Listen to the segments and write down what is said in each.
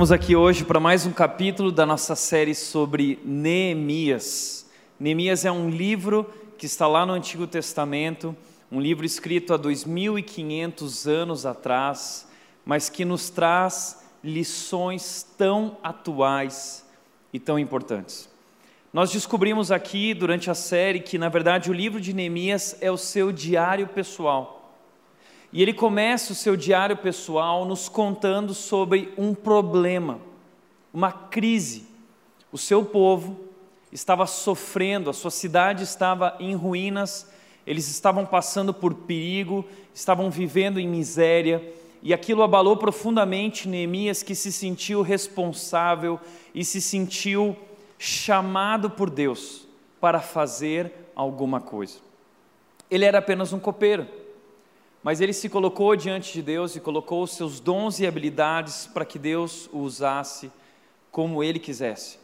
Estamos aqui hoje para mais um capítulo da nossa série sobre Neemias. Neemias é um livro que está lá no Antigo Testamento, um livro escrito há 2500 anos atrás, mas que nos traz lições tão atuais e tão importantes. Nós descobrimos aqui durante a série que, na verdade, o livro de Neemias é o seu diário pessoal. E ele começa o seu diário pessoal nos contando sobre um problema, uma crise. O seu povo estava sofrendo, a sua cidade estava em ruínas, eles estavam passando por perigo, estavam vivendo em miséria, e aquilo abalou profundamente Neemias, que se sentiu responsável e se sentiu chamado por Deus para fazer alguma coisa. Ele era apenas um copeiro mas ele se colocou diante de Deus e colocou os seus dons e habilidades para que Deus o usasse como ele quisesse.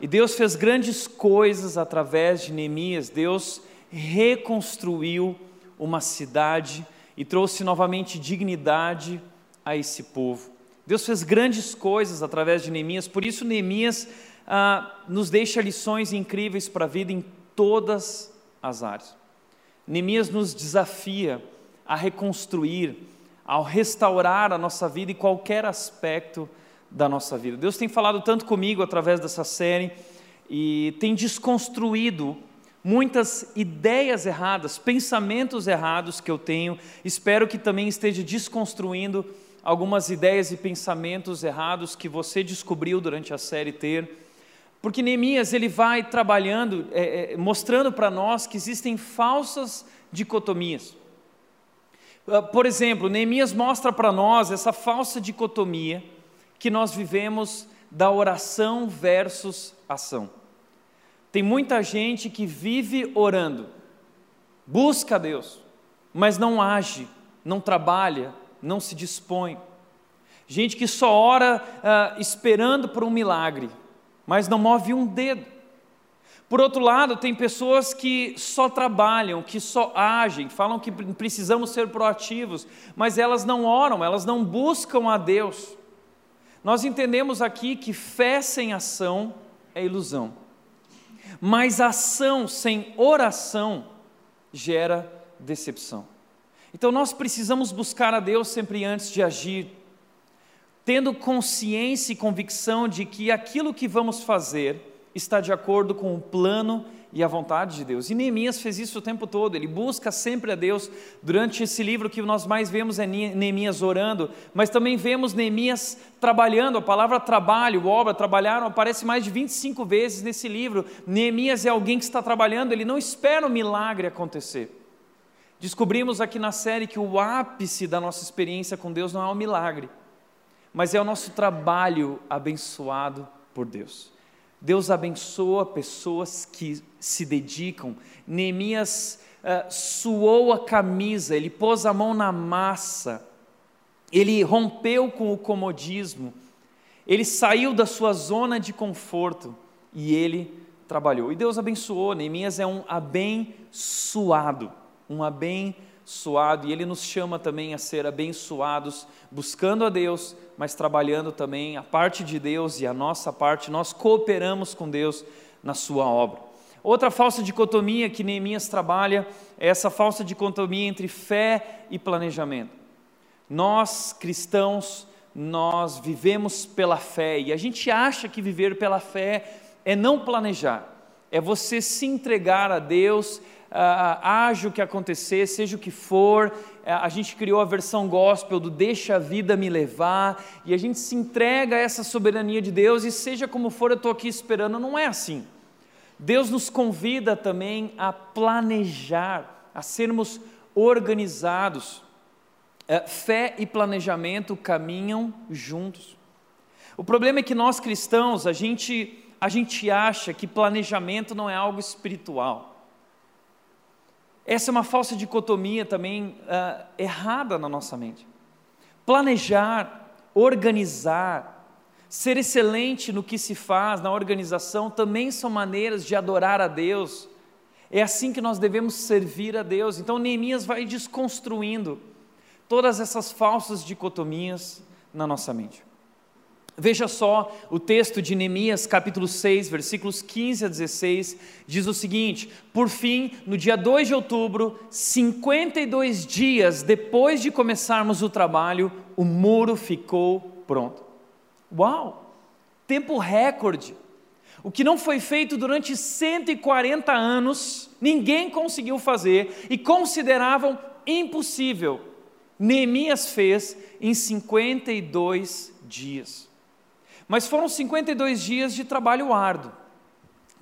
E Deus fez grandes coisas através de Neemias. Deus reconstruiu uma cidade e trouxe novamente dignidade a esse povo. Deus fez grandes coisas através de Neemias, por isso Neemias ah, nos deixa lições incríveis para a vida em todas as áreas. Neemias nos desafia a reconstruir, ao restaurar a nossa vida e qualquer aspecto da nossa vida. Deus tem falado tanto comigo através dessa série e tem desconstruído muitas ideias erradas, pensamentos errados que eu tenho. Espero que também esteja desconstruindo algumas ideias e pensamentos errados que você descobriu durante a série ter. Porque Neemias ele vai trabalhando, é, é, mostrando para nós que existem falsas dicotomias. Ah, por exemplo, Neemias mostra para nós essa falsa dicotomia que nós vivemos da oração versus ação. Tem muita gente que vive orando, busca Deus, mas não age, não trabalha, não se dispõe. Gente que só ora uh, esperando por um milagre, mas não move um dedo. Por outro lado, tem pessoas que só trabalham, que só agem, falam que precisamos ser proativos, mas elas não oram, elas não buscam a Deus. Nós entendemos aqui que fé sem ação é ilusão, mas ação sem oração gera decepção. Então nós precisamos buscar a Deus sempre antes de agir, tendo consciência e convicção de que aquilo que vamos fazer, está de acordo com o plano e a vontade de Deus. E Neemias fez isso o tempo todo, ele busca sempre a Deus. Durante esse livro que nós mais vemos é Neemias orando, mas também vemos Neemias trabalhando. A palavra trabalho, obra, trabalharam, aparece mais de 25 vezes nesse livro. Neemias é alguém que está trabalhando, ele não espera o milagre acontecer. Descobrimos aqui na série que o ápice da nossa experiência com Deus não é o milagre, mas é o nosso trabalho abençoado por Deus. Deus abençoa pessoas que se dedicam. Neemias uh, suou a camisa, ele pôs a mão na massa, ele rompeu com o comodismo, ele saiu da sua zona de conforto e ele trabalhou. E Deus abençoou. Neemias é um abençoado, um abençoado abençoado e Ele nos chama também a ser abençoados, buscando a Deus, mas trabalhando também a parte de Deus e a nossa parte, nós cooperamos com Deus na Sua obra. Outra falsa dicotomia que Neemias trabalha é essa falsa dicotomia entre fé e planejamento. Nós, cristãos, nós vivemos pela fé e a gente acha que viver pela fé é não planejar, é você se entregar a Deus ah, haja o que acontecer, seja o que for, a gente criou a versão gospel do deixa a vida me levar, e a gente se entrega a essa soberania de Deus, e seja como for, eu estou aqui esperando, não é assim. Deus nos convida também a planejar, a sermos organizados. É, fé e planejamento caminham juntos. O problema é que nós cristãos, a gente, a gente acha que planejamento não é algo espiritual. Essa é uma falsa dicotomia também uh, errada na nossa mente. Planejar, organizar, ser excelente no que se faz, na organização, também são maneiras de adorar a Deus. É assim que nós devemos servir a Deus. Então Neemias vai desconstruindo todas essas falsas dicotomias na nossa mente. Veja só o texto de Neemias, capítulo 6, versículos 15 a 16, diz o seguinte: Por fim, no dia 2 de outubro, 52 dias depois de começarmos o trabalho, o muro ficou pronto. Uau! Tempo recorde. O que não foi feito durante 140 anos, ninguém conseguiu fazer e consideravam impossível. Neemias fez em 52 dias. Mas foram 52 dias de trabalho árduo,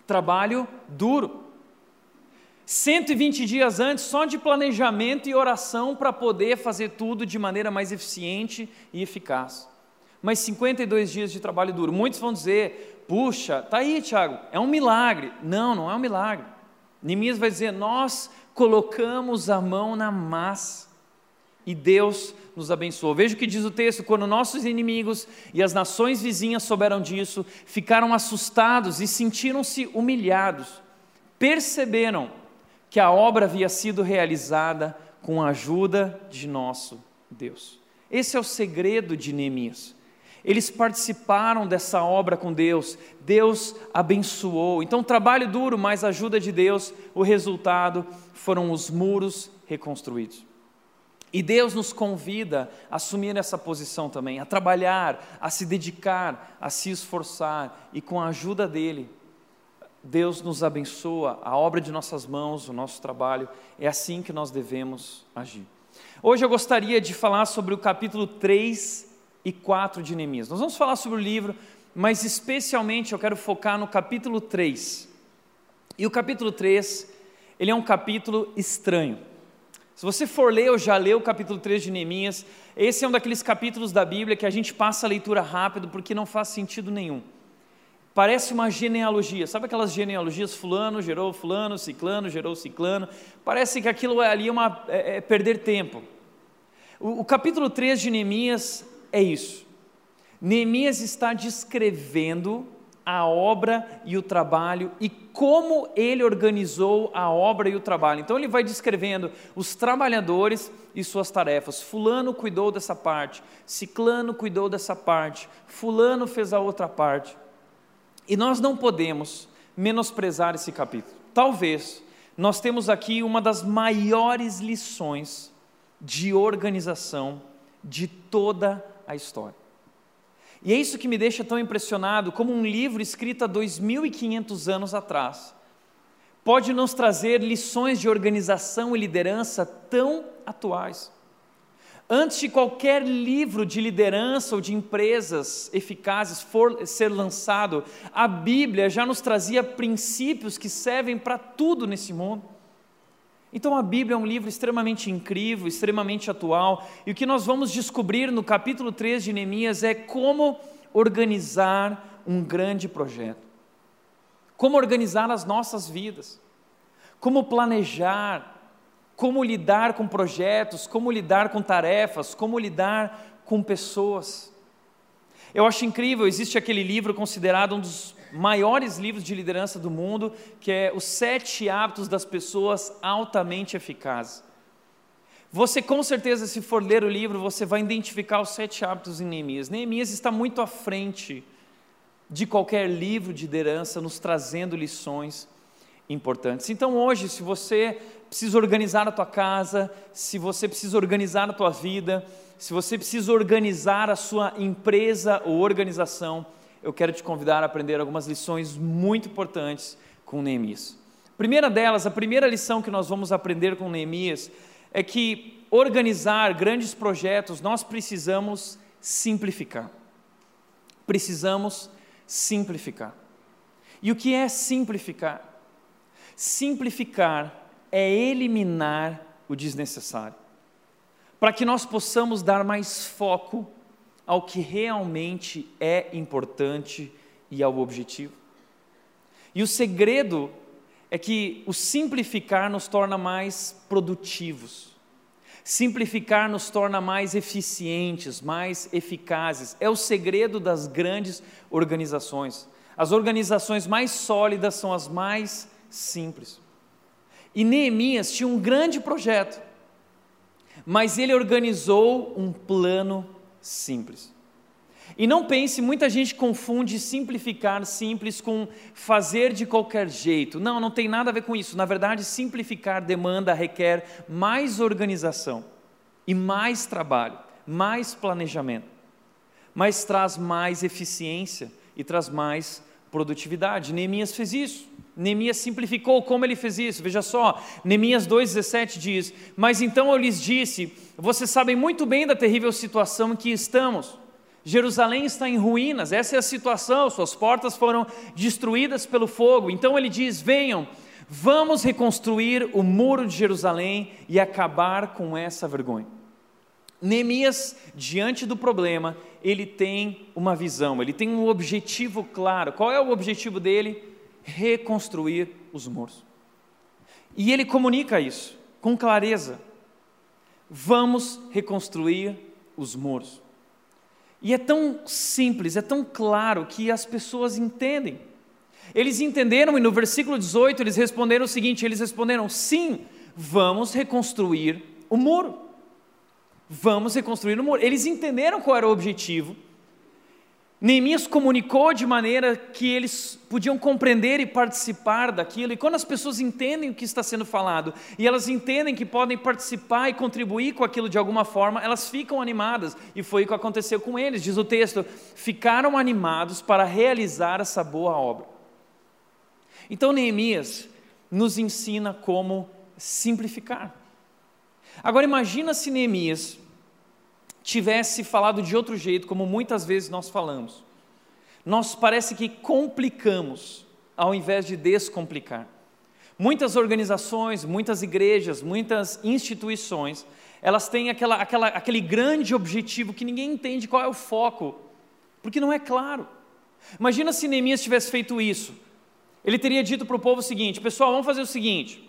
trabalho duro. 120 dias antes, só de planejamento e oração para poder fazer tudo de maneira mais eficiente e eficaz. Mas 52 dias de trabalho duro. Muitos vão dizer: puxa, tá aí, Tiago, é um milagre. Não, não é um milagre. Neemias vai dizer: nós colocamos a mão na massa e Deus nos abençoou. Veja o que diz o texto: quando nossos inimigos e as nações vizinhas souberam disso, ficaram assustados e sentiram-se humilhados. Perceberam que a obra havia sido realizada com a ajuda de nosso Deus. Esse é o segredo de Neemias. Eles participaram dessa obra com Deus, Deus abençoou. Então, trabalho duro, mas ajuda de Deus, o resultado foram os muros reconstruídos. E Deus nos convida a assumir essa posição também, a trabalhar, a se dedicar, a se esforçar, e com a ajuda dEle, Deus nos abençoa, a obra de nossas mãos, o nosso trabalho, é assim que nós devemos agir. Hoje eu gostaria de falar sobre o capítulo 3 e 4 de Neemias. Nós vamos falar sobre o livro, mas especialmente eu quero focar no capítulo 3. E o capítulo 3, ele é um capítulo estranho. Se você for ler ou já leu o capítulo 3 de Neemias, esse é um daqueles capítulos da Bíblia que a gente passa a leitura rápido porque não faz sentido nenhum. Parece uma genealogia, sabe aquelas genealogias? Fulano gerou Fulano, Ciclano gerou Ciclano. Parece que aquilo ali é, uma, é, é perder tempo. O, o capítulo 3 de Neemias é isso. Neemias está descrevendo a obra e o trabalho e como ele organizou a obra e o trabalho. Então ele vai descrevendo os trabalhadores e suas tarefas. Fulano cuidou dessa parte, Ciclano cuidou dessa parte, Fulano fez a outra parte. E nós não podemos menosprezar esse capítulo. Talvez nós temos aqui uma das maiores lições de organização de toda a história. E é isso que me deixa tão impressionado, como um livro escrito há 2.500 anos atrás pode nos trazer lições de organização e liderança tão atuais. Antes de qualquer livro de liderança ou de empresas eficazes for ser lançado, a Bíblia já nos trazia princípios que servem para tudo nesse mundo. Então a Bíblia é um livro extremamente incrível, extremamente atual, e o que nós vamos descobrir no capítulo 3 de Neemias é como organizar um grande projeto. Como organizar as nossas vidas. Como planejar, como lidar com projetos, como lidar com tarefas, como lidar com pessoas. Eu acho incrível, existe aquele livro considerado um dos maiores livros de liderança do mundo, que é Os Sete Hábitos das Pessoas Altamente Eficazes. Você, com certeza, se for ler o livro, você vai identificar os sete hábitos em Neemias. Neemias está muito à frente de qualquer livro de liderança, nos trazendo lições importantes. Então, hoje, se você precisa organizar a tua casa, se você precisa organizar a tua vida, se você precisa organizar a sua empresa ou organização, eu quero te convidar a aprender algumas lições muito importantes com Neemias. Primeira delas, a primeira lição que nós vamos aprender com Neemias é que organizar grandes projetos nós precisamos simplificar. Precisamos simplificar. E o que é simplificar? Simplificar é eliminar o desnecessário, para que nós possamos dar mais foco ao que realmente é importante e ao objetivo. E o segredo é que o simplificar nos torna mais produtivos. Simplificar nos torna mais eficientes, mais eficazes. É o segredo das grandes organizações. As organizações mais sólidas são as mais simples. E Neemias tinha um grande projeto, mas ele organizou um plano simples. E não pense, muita gente confunde simplificar simples com fazer de qualquer jeito. Não, não tem nada a ver com isso. Na verdade, simplificar demanda, requer mais organização e mais trabalho, mais planejamento, mas traz mais eficiência e traz mais produtividade. Neemias fez isso. Neemias simplificou como ele fez isso. Veja só, Neemias 2,17 diz: Mas então eu lhes disse: Vocês sabem muito bem da terrível situação em que estamos. Jerusalém está em ruínas, essa é a situação, suas portas foram destruídas pelo fogo. Então ele diz: Venham, vamos reconstruir o muro de Jerusalém e acabar com essa vergonha. Neemias, diante do problema, ele tem uma visão, ele tem um objetivo claro. Qual é o objetivo dele? Reconstruir os muros. E ele comunica isso com clareza. Vamos reconstruir os muros. E é tão simples, é tão claro que as pessoas entendem. Eles entenderam e no versículo 18 eles responderam o seguinte: eles responderam, sim, vamos reconstruir o muro. Vamos reconstruir o muro. Eles entenderam qual era o objetivo. Neemias comunicou de maneira que eles podiam compreender e participar daquilo. E quando as pessoas entendem o que está sendo falado e elas entendem que podem participar e contribuir com aquilo de alguma forma, elas ficam animadas. E foi o que aconteceu com eles. Diz o texto: ficaram animados para realizar essa boa obra. Então Neemias nos ensina como simplificar. Agora imagina se Neemias tivesse falado de outro jeito, como muitas vezes nós falamos. Nós parece que complicamos ao invés de descomplicar. Muitas organizações, muitas igrejas, muitas instituições, elas têm aquela, aquela, aquele grande objetivo que ninguém entende qual é o foco, porque não é claro. Imagina se Neemias tivesse feito isso. Ele teria dito para o povo o seguinte: pessoal, vamos fazer o seguinte,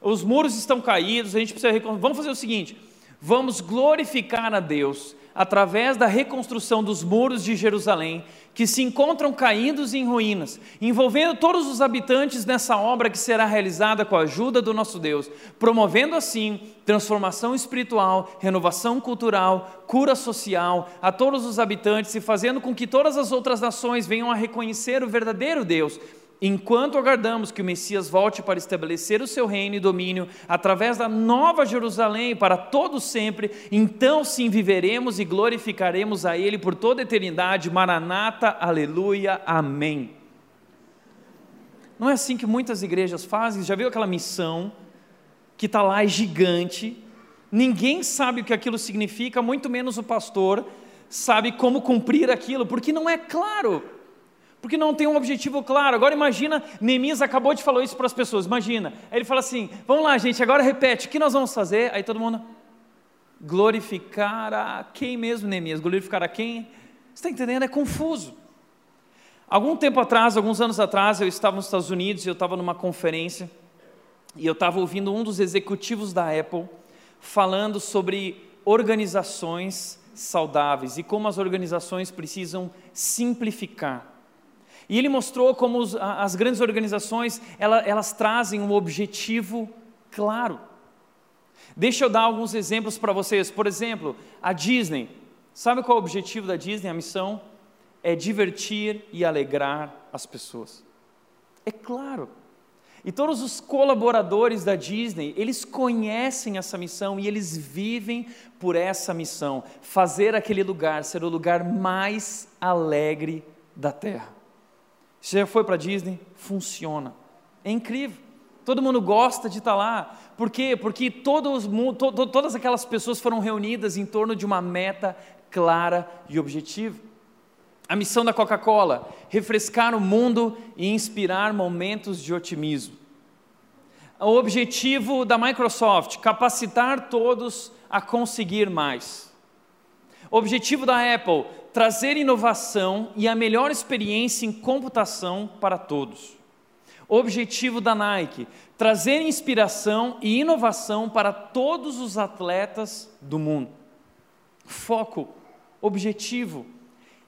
os muros estão caídos, a gente precisa. Vamos fazer o seguinte: vamos glorificar a Deus através da reconstrução dos muros de Jerusalém, que se encontram caídos em ruínas, envolvendo todos os habitantes nessa obra que será realizada com a ajuda do nosso Deus, promovendo assim transformação espiritual, renovação cultural, cura social a todos os habitantes e fazendo com que todas as outras nações venham a reconhecer o verdadeiro Deus Enquanto aguardamos que o Messias volte para estabelecer o seu reino e domínio através da nova Jerusalém para todos sempre, então sim viveremos e glorificaremos a Ele por toda a eternidade. Maranata, aleluia, amém. Não é assim que muitas igrejas fazem? Já viu aquela missão que está lá, é gigante, ninguém sabe o que aquilo significa, muito menos o pastor sabe como cumprir aquilo, porque não é claro porque não tem um objetivo claro. Agora imagina, Neemias acabou de falar isso para as pessoas, imagina. Aí ele fala assim: vamos lá, gente, agora repete, o que nós vamos fazer? Aí todo mundo, glorificar a quem mesmo, Neemias? Glorificar a quem? Você está entendendo? É confuso. Algum tempo atrás, alguns anos atrás, eu estava nos Estados Unidos e eu estava numa conferência e eu estava ouvindo um dos executivos da Apple falando sobre organizações saudáveis e como as organizações precisam simplificar. E ele mostrou como os, as grandes organizações elas, elas trazem um objetivo claro. Deixa eu dar alguns exemplos para vocês. Por exemplo, a Disney. Sabe qual é o objetivo da Disney? A missão é divertir e alegrar as pessoas. É claro. E todos os colaboradores da Disney, eles conhecem essa missão e eles vivem por essa missão, fazer aquele lugar ser o lugar mais alegre da Terra. Você já foi para Disney? Funciona. É incrível. Todo mundo gosta de estar tá lá. Por quê? Porque todos, to, todas aquelas pessoas foram reunidas em torno de uma meta clara e objetiva. A missão da Coca-Cola: refrescar o mundo e inspirar momentos de otimismo. O objetivo da Microsoft: capacitar todos a conseguir mais. O objetivo da Apple: trazer inovação e a melhor experiência em computação para todos. Objetivo da Nike: trazer inspiração e inovação para todos os atletas do mundo. Foco, objetivo.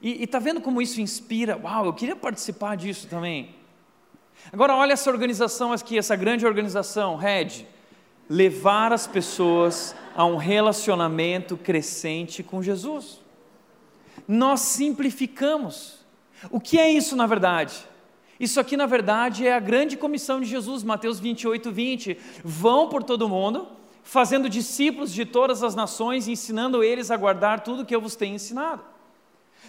E está vendo como isso inspira? Uau, eu queria participar disso também. Agora, olha essa organização aqui, essa grande organização, Red. Levar as pessoas a um relacionamento crescente com Jesus. Nós simplificamos. O que é isso na verdade? Isso aqui, na verdade, é a grande comissão de Jesus, Mateus 28, 20. Vão por todo mundo, fazendo discípulos de todas as nações, ensinando eles a guardar tudo que eu vos tenho ensinado.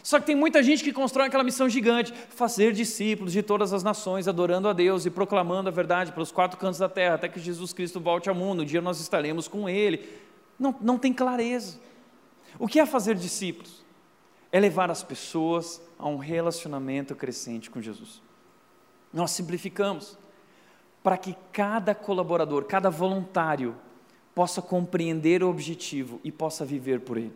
Só que tem muita gente que constrói aquela missão gigante, fazer discípulos de todas as nações, adorando a Deus e proclamando a verdade pelos quatro cantos da terra, até que Jesus Cristo volte ao mundo, um dia nós estaremos com Ele. Não, não tem clareza. O que é fazer discípulos? É levar as pessoas a um relacionamento crescente com Jesus. Nós simplificamos para que cada colaborador, cada voluntário, possa compreender o objetivo e possa viver por ele.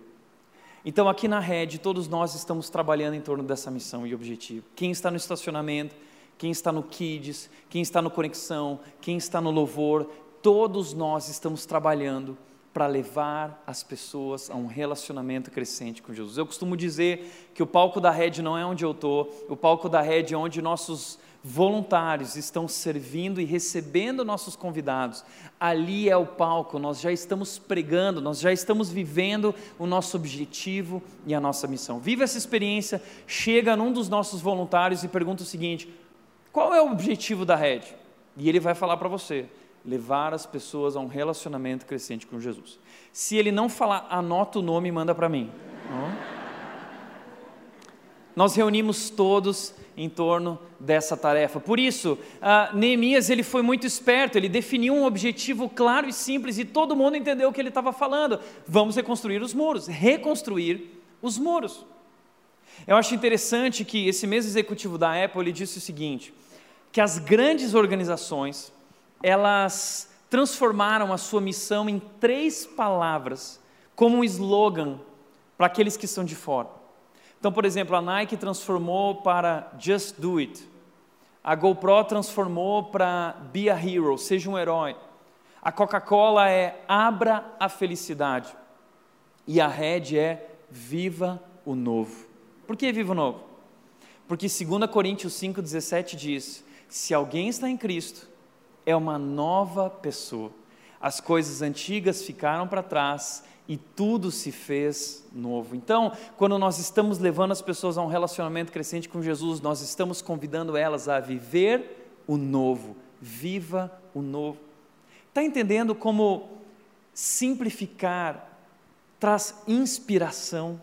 Então, aqui na rede, todos nós estamos trabalhando em torno dessa missão e objetivo. Quem está no estacionamento, quem está no Kids, quem está no Conexão, quem está no Louvor, todos nós estamos trabalhando para levar as pessoas a um relacionamento crescente com Jesus. Eu costumo dizer que o palco da rede não é onde eu estou, o palco da rede é onde nossos voluntários estão servindo e recebendo nossos convidados. Ali é o palco, nós já estamos pregando, nós já estamos vivendo o nosso objetivo e a nossa missão. Viva essa experiência, chega num dos nossos voluntários e pergunta o seguinte: qual é o objetivo da rede? E ele vai falar para você: levar as pessoas a um relacionamento crescente com Jesus. Se ele não falar, anota o nome e manda para mim. Nós reunimos todos em torno dessa tarefa. Por isso, uh, Neemias ele foi muito esperto, ele definiu um objetivo claro e simples e todo mundo entendeu o que ele estava falando. Vamos reconstruir os muros, reconstruir os muros. Eu acho interessante que esse mesmo executivo da Apple ele disse o seguinte, que as grandes organizações elas transformaram a sua missão em três palavras como um slogan para aqueles que estão de fora. Então, por exemplo, a Nike transformou para Just Do It. A GoPro transformou para Be a Hero, seja um herói. A Coca-Cola é Abra a felicidade. E a Red é Viva o novo. Por que Viva o novo? Porque 2 Coríntios 5,17 diz: Se alguém está em Cristo, é uma nova pessoa. As coisas antigas ficaram para trás e tudo se fez novo. Então, quando nós estamos levando as pessoas a um relacionamento crescente com Jesus, nós estamos convidando elas a viver o novo. Viva o novo. Está entendendo como simplificar traz inspiração?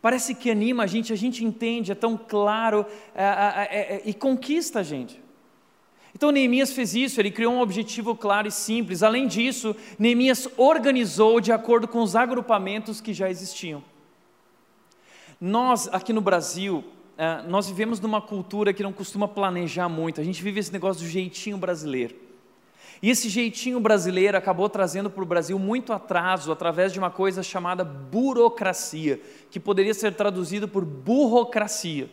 Parece que anima a gente, a gente entende, é tão claro é, é, é, e conquista a gente. Então Neemias fez isso, ele criou um objetivo claro e simples. Além disso, Neemias organizou de acordo com os agrupamentos que já existiam. Nós, aqui no Brasil, eh, nós vivemos numa cultura que não costuma planejar muito, a gente vive esse negócio do jeitinho brasileiro. E esse jeitinho brasileiro acabou trazendo para o Brasil muito atraso através de uma coisa chamada burocracia, que poderia ser traduzido por burocracia.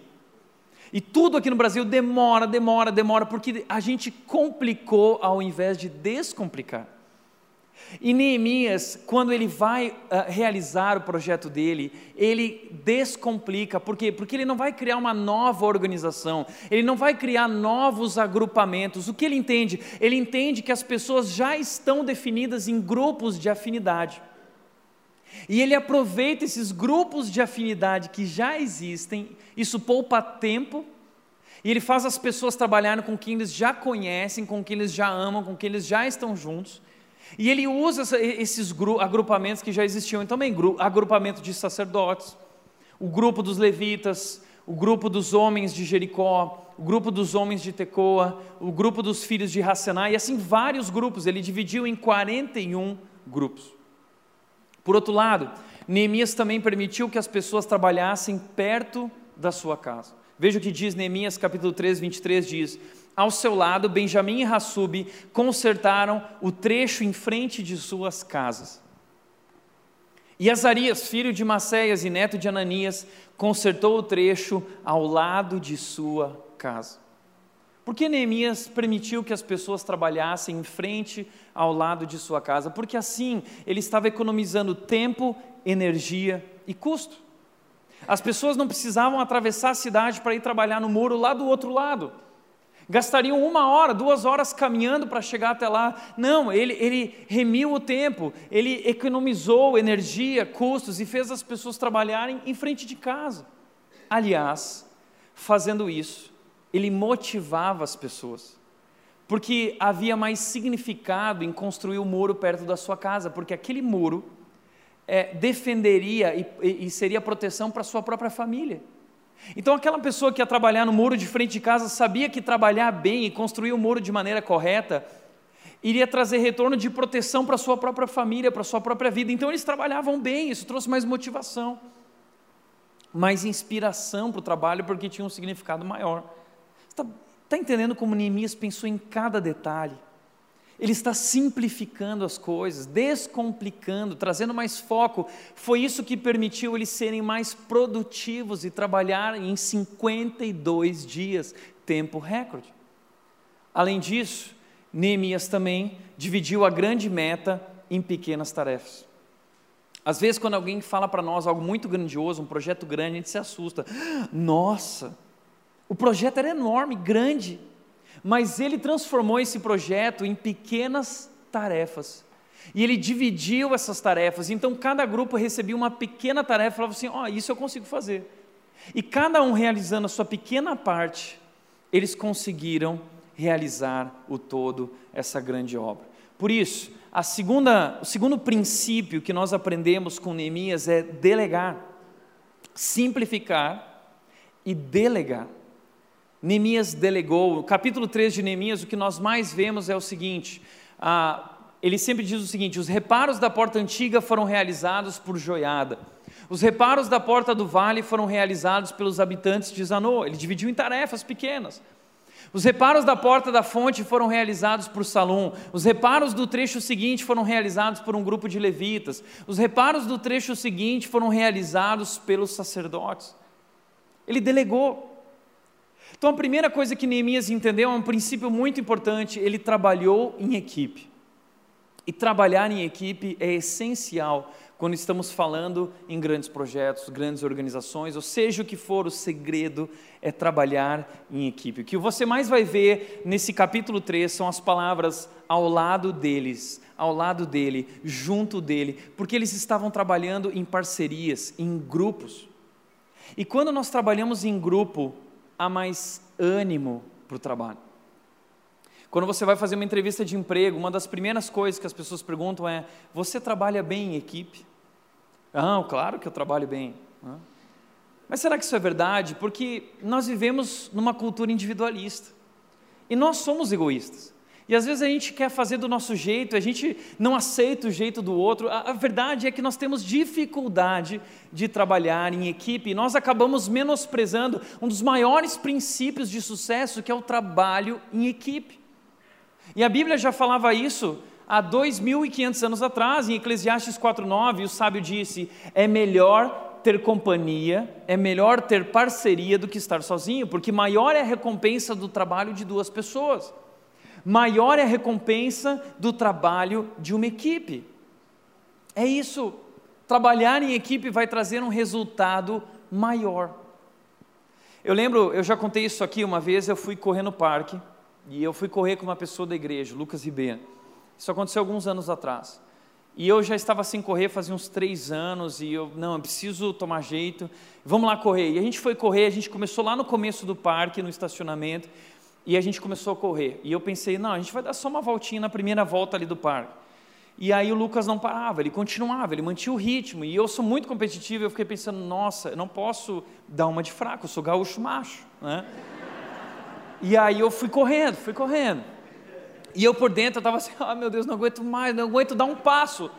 E tudo aqui no Brasil demora, demora, demora, porque a gente complicou ao invés de descomplicar. E Neemias, quando ele vai uh, realizar o projeto dele, ele descomplica, por quê? Porque ele não vai criar uma nova organização, ele não vai criar novos agrupamentos. O que ele entende? Ele entende que as pessoas já estão definidas em grupos de afinidade. E ele aproveita esses grupos de afinidade que já existem, isso poupa tempo, e ele faz as pessoas trabalharem com quem eles já conhecem, com quem eles já amam, com quem eles já estão juntos. E ele usa esses agrupamentos que já existiam também, agrupamento de sacerdotes, o grupo dos levitas, o grupo dos homens de Jericó, o grupo dos homens de Tecoa, o grupo dos filhos de Hassená, e assim vários grupos, ele dividiu em 41 grupos. Por outro lado, Neemias também permitiu que as pessoas trabalhassem perto da sua casa. Veja o que diz Neemias capítulo 3, 23, diz, ao seu lado, Benjamim e Hassub consertaram o trecho em frente de suas casas. E Azarias, filho de Maceias e neto de Ananias, consertou o trecho ao lado de sua casa. Por que Neemias permitiu que as pessoas trabalhassem em frente ao lado de sua casa? Porque assim ele estava economizando tempo, energia e custo. As pessoas não precisavam atravessar a cidade para ir trabalhar no muro lá do outro lado. Gastariam uma hora, duas horas caminhando para chegar até lá. Não, ele, ele remiu o tempo, ele economizou energia, custos e fez as pessoas trabalharem em frente de casa. Aliás, fazendo isso, ele motivava as pessoas, porque havia mais significado em construir o um muro perto da sua casa, porque aquele muro é, defenderia e, e seria proteção para sua própria família. Então, aquela pessoa que ia trabalhar no muro de frente de casa sabia que trabalhar bem e construir o muro de maneira correta iria trazer retorno de proteção para sua própria família, para sua própria vida. Então, eles trabalhavam bem, isso trouxe mais motivação, mais inspiração para o trabalho, porque tinha um significado maior. Está tá entendendo como Neemias pensou em cada detalhe? Ele está simplificando as coisas, descomplicando, trazendo mais foco. Foi isso que permitiu eles serem mais produtivos e trabalhar em 52 dias, tempo recorde. Além disso, Neemias também dividiu a grande meta em pequenas tarefas. Às vezes, quando alguém fala para nós algo muito grandioso, um projeto grande, a gente se assusta. Nossa, o projeto era enorme, grande mas ele transformou esse projeto em pequenas tarefas. E ele dividiu essas tarefas, então cada grupo recebia uma pequena tarefa e falava assim: Ó, oh, isso eu consigo fazer. E cada um realizando a sua pequena parte, eles conseguiram realizar o todo, essa grande obra. Por isso, a segunda, o segundo princípio que nós aprendemos com Neemias é delegar, simplificar e delegar. Neemias delegou. No capítulo 3 de Neemias, o que nós mais vemos é o seguinte: ah, ele sempre diz o seguinte: os reparos da porta antiga foram realizados por Joiada. Os reparos da porta do vale foram realizados pelos habitantes de Zanô. Ele dividiu em tarefas pequenas. Os reparos da porta da fonte foram realizados por Salom. Os reparos do trecho seguinte foram realizados por um grupo de levitas. Os reparos do trecho seguinte foram realizados pelos sacerdotes. Ele delegou. Então a primeira coisa que Neemias entendeu é um princípio muito importante: ele trabalhou em equipe. E trabalhar em equipe é essencial quando estamos falando em grandes projetos, grandes organizações, ou seja o que for, o segredo é trabalhar em equipe. O que você mais vai ver nesse capítulo 3 são as palavras ao lado deles, ao lado dele, junto dele, porque eles estavam trabalhando em parcerias, em grupos. E quando nós trabalhamos em grupo, há mais ânimo para o trabalho. Quando você vai fazer uma entrevista de emprego, uma das primeiras coisas que as pessoas perguntam é: Você trabalha bem em equipe? Ah, claro que eu trabalho bem. Mas será que isso é verdade? Porque nós vivemos numa cultura individualista e nós somos egoístas. E às vezes a gente quer fazer do nosso jeito, a gente não aceita o jeito do outro. A, a, verdade é que nós temos dificuldade de trabalhar em equipe e nós acabamos menosprezando um dos maiores princípios de sucesso, que é o trabalho em equipe. E a Bíblia já falava isso há 2.500 anos atrás, em Eclesiastes 4,9, o sábio disse: é melhor ter companhia, é melhor ter parceria do que estar sozinho, porque maior é a recompensa do trabalho de duas pessoas maior é a recompensa do trabalho de uma equipe. É isso. Trabalhar em equipe vai trazer um resultado maior. Eu lembro, eu já contei isso aqui uma vez, eu fui correr no parque, e eu fui correr com uma pessoa da igreja, Lucas Ribeiro. Isso aconteceu alguns anos atrás. E eu já estava sem correr fazia uns três anos, e eu, não, eu preciso tomar jeito, vamos lá correr. E a gente foi correr, a gente começou lá no começo do parque, no estacionamento, e a gente começou a correr. E eu pensei, não, a gente vai dar só uma voltinha na primeira volta ali do parque. E aí o Lucas não parava, ele continuava, ele mantinha o ritmo. E eu sou muito competitivo, eu fiquei pensando, nossa, eu não posso dar uma de fraco, eu sou gaúcho macho. Né? E aí eu fui correndo, fui correndo. E eu por dentro estava assim, ah oh, meu Deus, não aguento mais, não aguento dar um passo.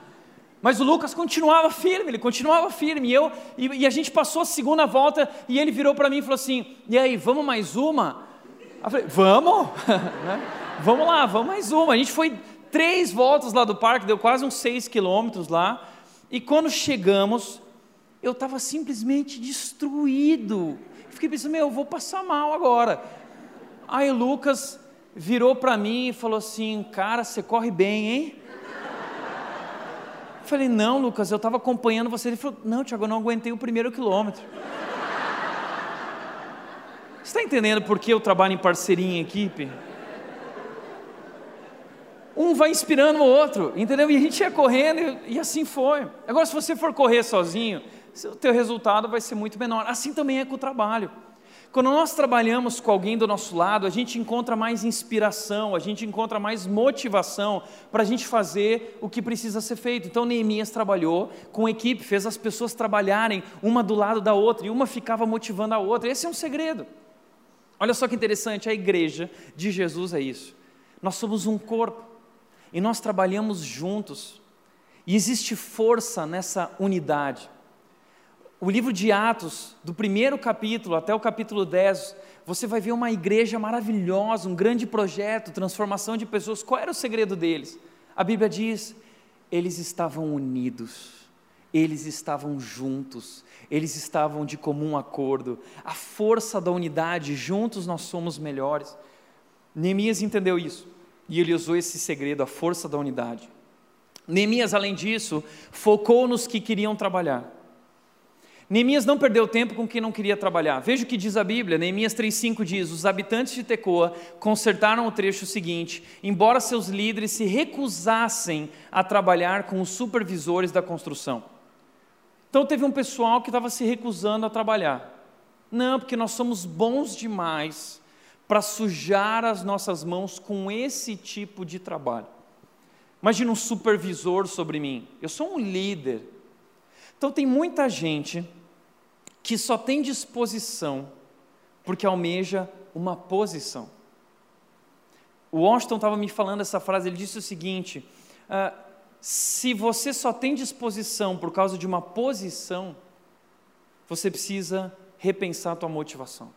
Mas o Lucas continuava firme, ele continuava firme. E, eu, e, e a gente passou a segunda volta e ele virou para mim e falou assim: E aí, vamos mais uma? Eu falei, vamos, né? vamos lá, vamos mais uma. A gente foi três voltas lá do parque, deu quase uns seis quilômetros lá. E quando chegamos, eu estava simplesmente destruído. Fiquei pensando, meu, eu vou passar mal agora. Aí Lucas virou para mim e falou assim: Cara, você corre bem, hein? Eu falei: Não, Lucas, eu estava acompanhando você. Ele falou: Não, Tiago, eu não aguentei o primeiro quilômetro. Você está entendendo por que eu trabalho em parceria em equipe? Um vai inspirando o outro, entendeu? E a gente ia correndo e, assim foi. Agora, se você for correr sozinho, o teu resultado vai ser muito menor. Assim também é com o trabalho. Quando nós trabalhamos com alguém do nosso lado, a gente encontra mais inspiração, a gente encontra mais motivação para a gente fazer o que precisa ser feito. Então Neemias trabalhou com equipe, fez as pessoas trabalharem uma do lado da outra e uma ficava motivando a outra. Esse é um segredo. Olha só que interessante, a igreja de Jesus é isso. Nós somos um corpo e nós trabalhamos juntos. E existe força nessa unidade o livro de Atos, do primeiro capítulo até o capítulo 10, você vai ver uma igreja maravilhosa, um grande projeto, transformação de pessoas. Qual era o segredo deles? A Bíblia diz: eles estavam unidos, eles estavam juntos, eles estavam de comum acordo. A força da unidade, juntos nós somos melhores. Neemias entendeu isso e ele usou esse segredo, a força da unidade. Neemias, além disso, focou nos que queriam trabalhar. Neemias não perdeu tempo com quem não queria trabalhar. Veja o que diz a Bíblia. Neemias 3,5 diz: Os habitantes de Tecoa consertaram o trecho seguinte: embora seus líderes se recusassem a trabalhar com os supervisores da construção. Então teve um pessoal que estava se recusando a trabalhar. Não, porque nós somos bons demais para sujar as nossas mãos com esse tipo de trabalho. Imagina um supervisor sobre mim. Eu sou um líder. Então tem muita gente que só tem disposição porque almeja uma posição. O Washington estava me falando essa frase, ele disse o seguinte: uh, se você só tem disposição por causa de uma posição, você precisa repensar a tua motivação.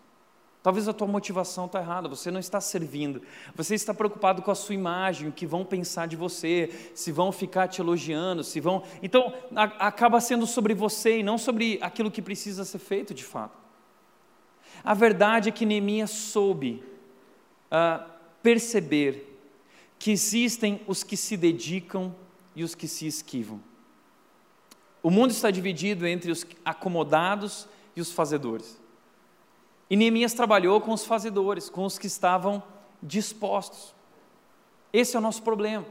Talvez a tua motivação está errada, você não está servindo, você está preocupado com a sua imagem, o que vão pensar de você, se vão ficar te elogiando, se vão. Então, a, acaba sendo sobre você e não sobre aquilo que precisa ser feito de fato. A verdade é que Neemias soube uh, perceber que existem os que se dedicam e os que se esquivam. O mundo está dividido entre os acomodados e os fazedores. E Neemias trabalhou com os fazedores, com os que estavam dispostos. Esse é o nosso problema.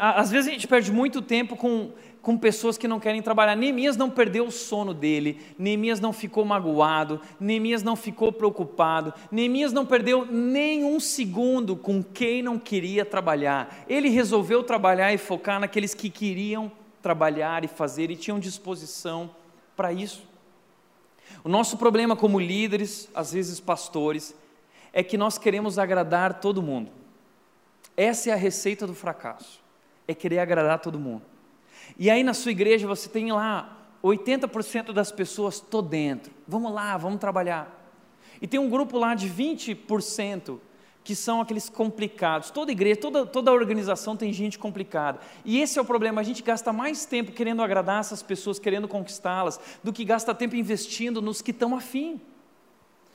Às vezes a gente perde muito tempo com, com pessoas que não querem trabalhar. Neemias não perdeu o sono dele, Neemias não ficou magoado, Neemias não ficou preocupado, Neemias não perdeu nem um segundo com quem não queria trabalhar. Ele resolveu trabalhar e focar naqueles que queriam trabalhar e fazer e tinham disposição para isso. O nosso problema como líderes, às vezes pastores, é que nós queremos agradar todo mundo. Essa é a receita do fracasso, é querer agradar todo mundo. E aí na sua igreja você tem lá 80% das pessoas estou dentro. Vamos lá, vamos trabalhar. E tem um grupo lá de 20% que são aqueles complicados. Toda igreja, toda, toda organização tem gente complicada. E esse é o problema, a gente gasta mais tempo querendo agradar essas pessoas, querendo conquistá-las, do que gasta tempo investindo nos que estão afim.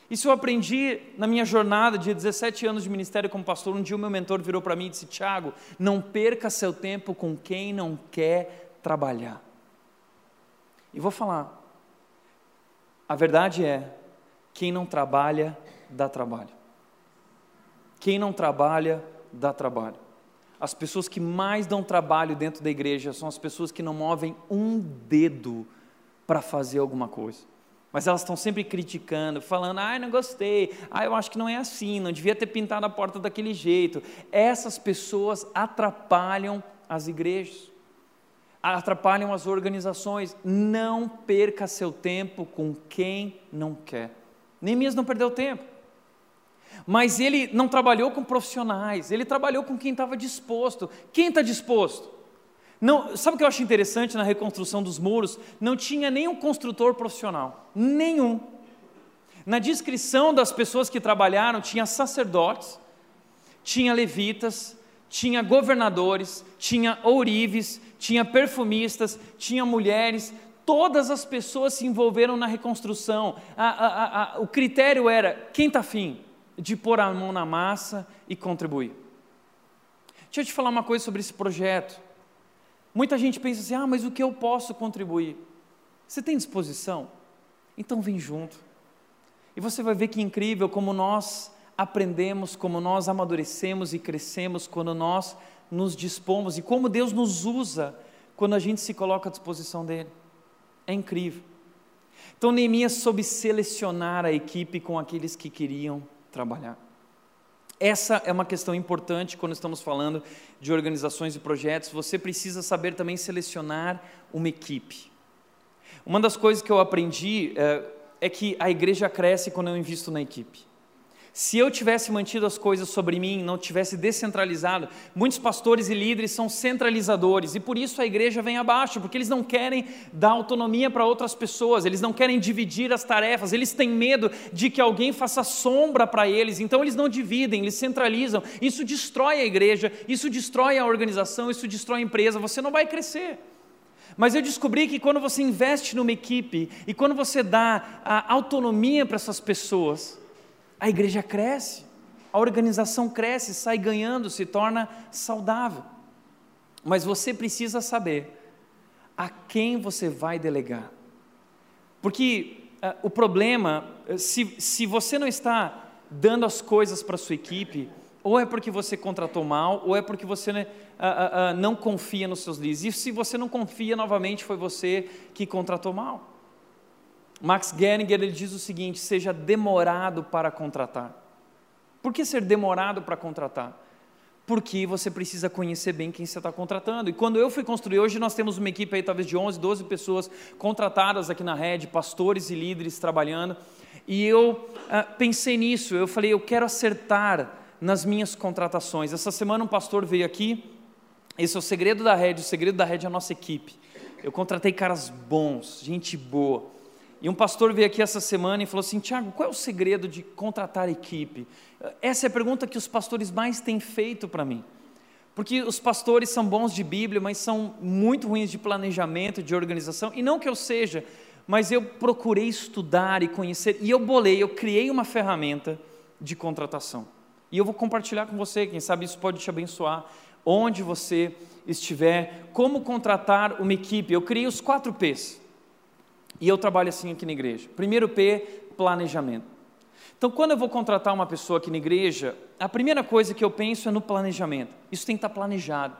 Isso eu aprendi na minha jornada de 17 anos de ministério como pastor. Um dia o meu mentor virou para mim e disse: Tiago, não perca seu tempo com quem não quer trabalhar. E vou falar, a verdade é, quem não trabalha, dá trabalho. Quem não trabalha, dá trabalho. As pessoas que mais dão trabalho dentro da igreja são as pessoas que não movem um dedo para fazer alguma coisa. Mas elas estão sempre criticando, falando: ah, não gostei, ah, eu acho que não é assim, não devia ter pintado a porta daquele jeito. Essas pessoas atrapalham as igrejas, atrapalham as organizações. Não perca seu tempo com quem não quer. Neemias não perdeu tempo. Mas ele não trabalhou com profissionais, ele trabalhou com quem estava disposto. Quem está disposto? Não, sabe o que eu acho interessante na reconstrução dos muros? Não tinha nenhum construtor profissional, nenhum. Na descrição das pessoas que trabalharam, tinha sacerdotes, tinha levitas, tinha governadores, tinha ourives, tinha perfumistas, tinha mulheres, todas as pessoas se envolveram na reconstrução. A, a, a, o critério era quem está afim, de pôr a mão na massa e contribuir. Deixa eu te falar uma coisa sobre esse projeto. Muita gente pensa assim: ah, mas o que eu posso contribuir? Você tem disposição? Então vem junto. E você vai ver que incrível como nós aprendemos, como nós amadurecemos e crescemos quando nós nos dispomos e como Deus nos usa quando a gente se coloca à disposição dele. É incrível. Então Neemias soube selecionar a equipe com aqueles que queriam trabalhar. Essa é uma questão importante quando estamos falando de organizações e projetos. Você precisa saber também selecionar uma equipe. Uma das coisas que eu aprendi é, é que a igreja cresce quando eu invisto na equipe. Se eu tivesse mantido as coisas sobre mim, não tivesse descentralizado, muitos pastores e líderes são centralizadores e por isso a igreja vem abaixo, porque eles não querem dar autonomia para outras pessoas, eles não querem dividir as tarefas, eles têm medo de que alguém faça sombra para eles, então eles não dividem, eles centralizam. Isso destrói a igreja, isso destrói a organização, isso destrói a empresa, você não vai crescer. Mas eu descobri que quando você investe numa equipe e quando você dá autonomia para essas pessoas, a igreja cresce, a organização cresce, sai ganhando, se torna saudável. Mas você precisa saber a quem você vai delegar. Porque uh, o problema, eh, se, se você não está dando as coisas para a sua equipe, ou é porque você contratou mal, ou é porque você uh, uh, não confia nos seus líderes. E se você não confia, novamente, foi você que contratou mal. Max Geringer ele diz o seguinte: seja demorado para contratar. Por que ser demorado para contratar? Porque você precisa conhecer bem quem você está contratando. E quando eu fui construir, hoje nós temos uma equipe aí, talvez de 11, 12 pessoas contratadas aqui na rede, pastores e líderes trabalhando. E eu ah, pensei nisso, eu falei, eu quero acertar nas minhas contratações. Essa semana um pastor veio aqui, esse é o segredo da rede, o segredo da rede é a nossa equipe. Eu contratei caras bons, gente boa. E um pastor veio aqui essa semana e falou assim: Tiago, qual é o segredo de contratar equipe? Essa é a pergunta que os pastores mais têm feito para mim. Porque os pastores são bons de Bíblia, mas são muito ruins de planejamento, de organização. E não que eu seja, mas eu procurei estudar e conhecer, e eu bolei, eu criei uma ferramenta de contratação. E eu vou compartilhar com você, quem sabe isso pode te abençoar, onde você estiver, como contratar uma equipe. Eu criei os quatro P's. E eu trabalho assim aqui na igreja. Primeiro P, planejamento. Então, quando eu vou contratar uma pessoa aqui na igreja, a primeira coisa que eu penso é no planejamento. Isso tem que estar planejado.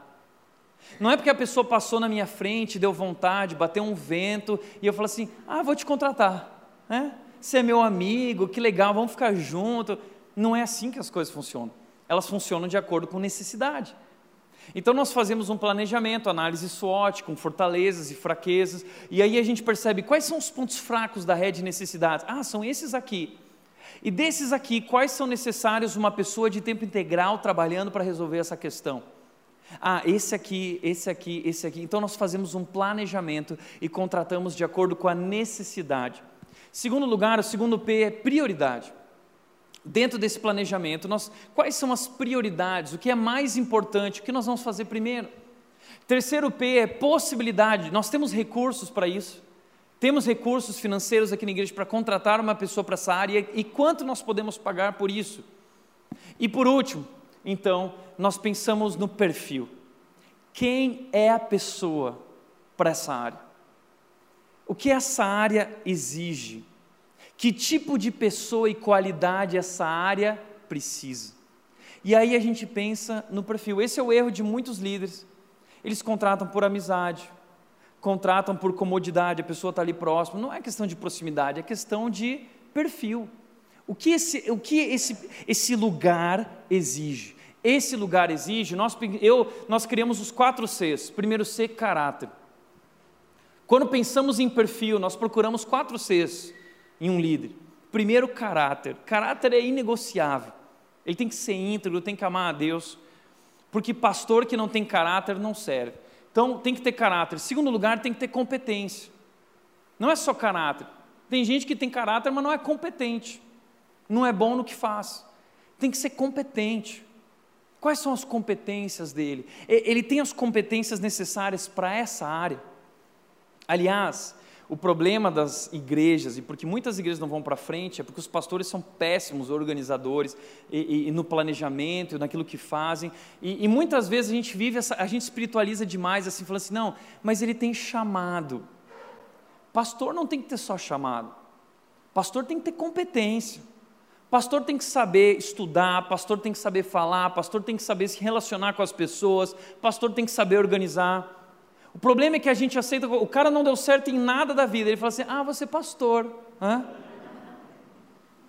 Não é porque a pessoa passou na minha frente, deu vontade, bateu um vento, e eu falo assim: ah, vou te contratar. Né? Você é meu amigo, que legal, vamos ficar junto. Não é assim que as coisas funcionam. Elas funcionam de acordo com necessidade. Então nós fazemos um planejamento, análise SWOT, com fortalezas e fraquezas, e aí a gente percebe quais são os pontos fracos da rede de necessidades. Ah, são esses aqui. E desses aqui, quais são necessários uma pessoa de tempo integral trabalhando para resolver essa questão? Ah, esse aqui, esse aqui, esse aqui. Então nós fazemos um planejamento e contratamos de acordo com a necessidade. Segundo lugar, o segundo P é prioridade dentro desse planejamento, nós, quais são as prioridades, o que é mais importante, o que nós vamos fazer primeiro. Terceiro P é possibilidade, nós temos recursos para isso. Temos recursos financeiros aqui na igreja para contratar uma pessoa para essa área e quanto nós podemos pagar por isso? E por último, então, nós pensamos no perfil. Quem é a pessoa para essa área? O que essa área exige? Que tipo de pessoa e qualidade essa área precisa? E aí a gente pensa no perfil. Esse é o erro de muitos líderes. Eles contratam por amizade, contratam por comodidade, a pessoa está ali próximo. Não é questão de proximidade, é questão de perfil. O que esse, o que esse, esse lugar exige? Esse lugar exige, nós, eu, nós criamos os quatro Cs. Primeiro C, caráter. Quando pensamos em perfil, nós procuramos quatro Cs em um líder? Primeiro, caráter. Caráter é inegociável. Ele tem que ser íntegro, tem que amar a Deus. Porque pastor que não tem caráter não serve. Então, tem que ter caráter. Segundo lugar, tem que ter competência. Não é só caráter. Tem gente que tem caráter, mas não é competente. Não é bom no que faz. Tem que ser competente. Quais são as competências dele? Ele tem as competências necessárias para essa área. Aliás, o problema das igrejas, e porque muitas igrejas não vão para frente, é porque os pastores são péssimos organizadores e, e, e no planejamento, naquilo que fazem. E, e, muitas vezes a gente vive, essa, a gente espiritualiza demais, assim, falando assim, não, mas ele tem chamado. Pastor não tem que ter só chamado. Pastor tem que ter competência. Pastor tem que saber estudar, pastor tem que saber falar, pastor tem que saber se relacionar com as pessoas, pastor tem que saber organizar. O problema é que a gente aceita, o cara não deu certo em nada da vida, ele fala assim: ah, você é pastor. Hã?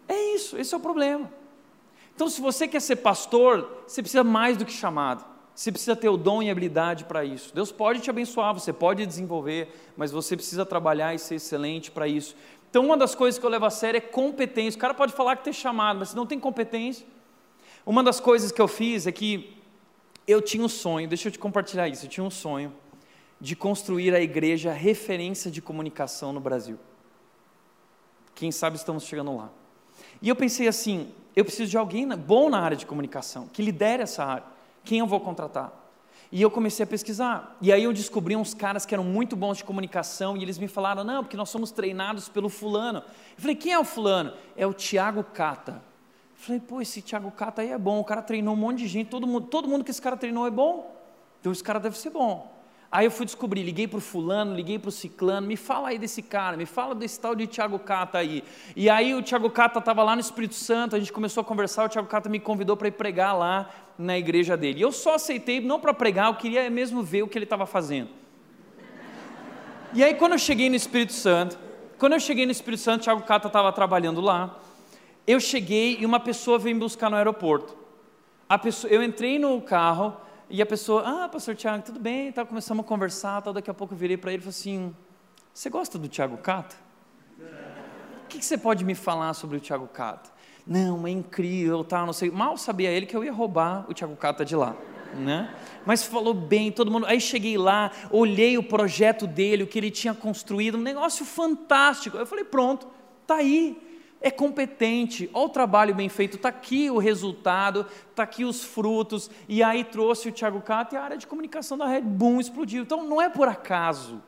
É isso, esse é o problema. Então, se você quer ser pastor, você precisa mais do que chamado. Você precisa ter o dom e habilidade para isso. Deus pode te abençoar, você pode desenvolver, mas você precisa trabalhar e ser excelente para isso. Então, uma das coisas que eu levo a sério é competência. O cara pode falar que tem chamado, mas se não tem competência. Uma das coisas que eu fiz é que eu tinha um sonho, deixa eu te compartilhar isso, eu tinha um sonho de construir a igreja referência de comunicação no Brasil. Quem sabe estamos chegando lá. E eu pensei assim, eu preciso de alguém bom na área de comunicação, que lidere essa área. Quem eu vou contratar? E eu comecei a pesquisar. E aí eu descobri uns caras que eram muito bons de comunicação e eles me falaram: não, porque nós somos treinados pelo fulano. Eu falei: quem é o fulano? É o Tiago Cata. Eu falei: pô, esse Tiago Cata aí é bom. O cara treinou um monte de gente, todo mundo, todo mundo que esse cara treinou é bom. Então esse cara deve ser bom. Aí eu fui descobrir, liguei para o fulano, liguei para o ciclano, me fala aí desse cara, me fala desse tal de Tiago Cata aí. E aí o Tiago Cata estava lá no Espírito Santo, a gente começou a conversar, o Tiago Cata me convidou para ir pregar lá na igreja dele. E eu só aceitei, não para pregar, eu queria mesmo ver o que ele estava fazendo. E aí quando eu cheguei no Espírito Santo, quando eu cheguei no Espírito Santo, o Tiago Cata estava trabalhando lá, eu cheguei e uma pessoa veio me buscar no aeroporto. Pessoa, eu entrei no carro, e a pessoa, ah, pastor Tiago, tudo bem, tá, começamos a conversar, tal, daqui a pouco eu virei para ele e falei assim, você gosta do Tiago Cata? O que, que, você pode me falar sobre o Tiago Cata? Não, é incrível, tá, não sei, mal sabia ele que eu ia roubar o Tiago Cata de lá. Né? Mas falou bem, todo mundo. Aí cheguei lá, olhei o projeto dele, o que ele tinha construído, um negócio fantástico. Eu falei, pronto, tá aí, é competente, olha o trabalho bem feito, está aqui o resultado, está aqui os frutos, e aí trouxe o Thiago Cato e a área de comunicação da Red Bull explodiu. Então não é por acaso,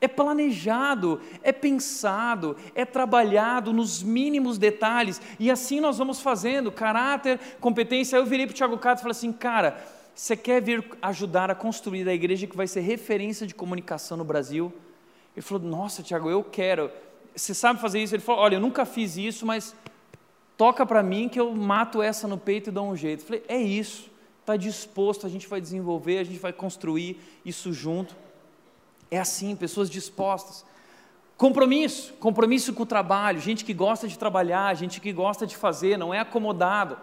é planejado, é pensado, é trabalhado nos mínimos detalhes, e assim nós vamos fazendo, caráter, competência. Eu virei para o Thiago Cato e falei assim, cara, você quer vir ajudar a construir a igreja que vai ser referência de comunicação no Brasil? Ele falou, nossa, Tiago, eu quero você sabe fazer isso? Ele falou: Olha, eu nunca fiz isso, mas toca para mim que eu mato essa no peito e dou um jeito. Eu falei: É isso, está disposto, a gente vai desenvolver, a gente vai construir isso junto. É assim, pessoas dispostas. Compromisso, compromisso com o trabalho, gente que gosta de trabalhar, gente que gosta de fazer, não é acomodado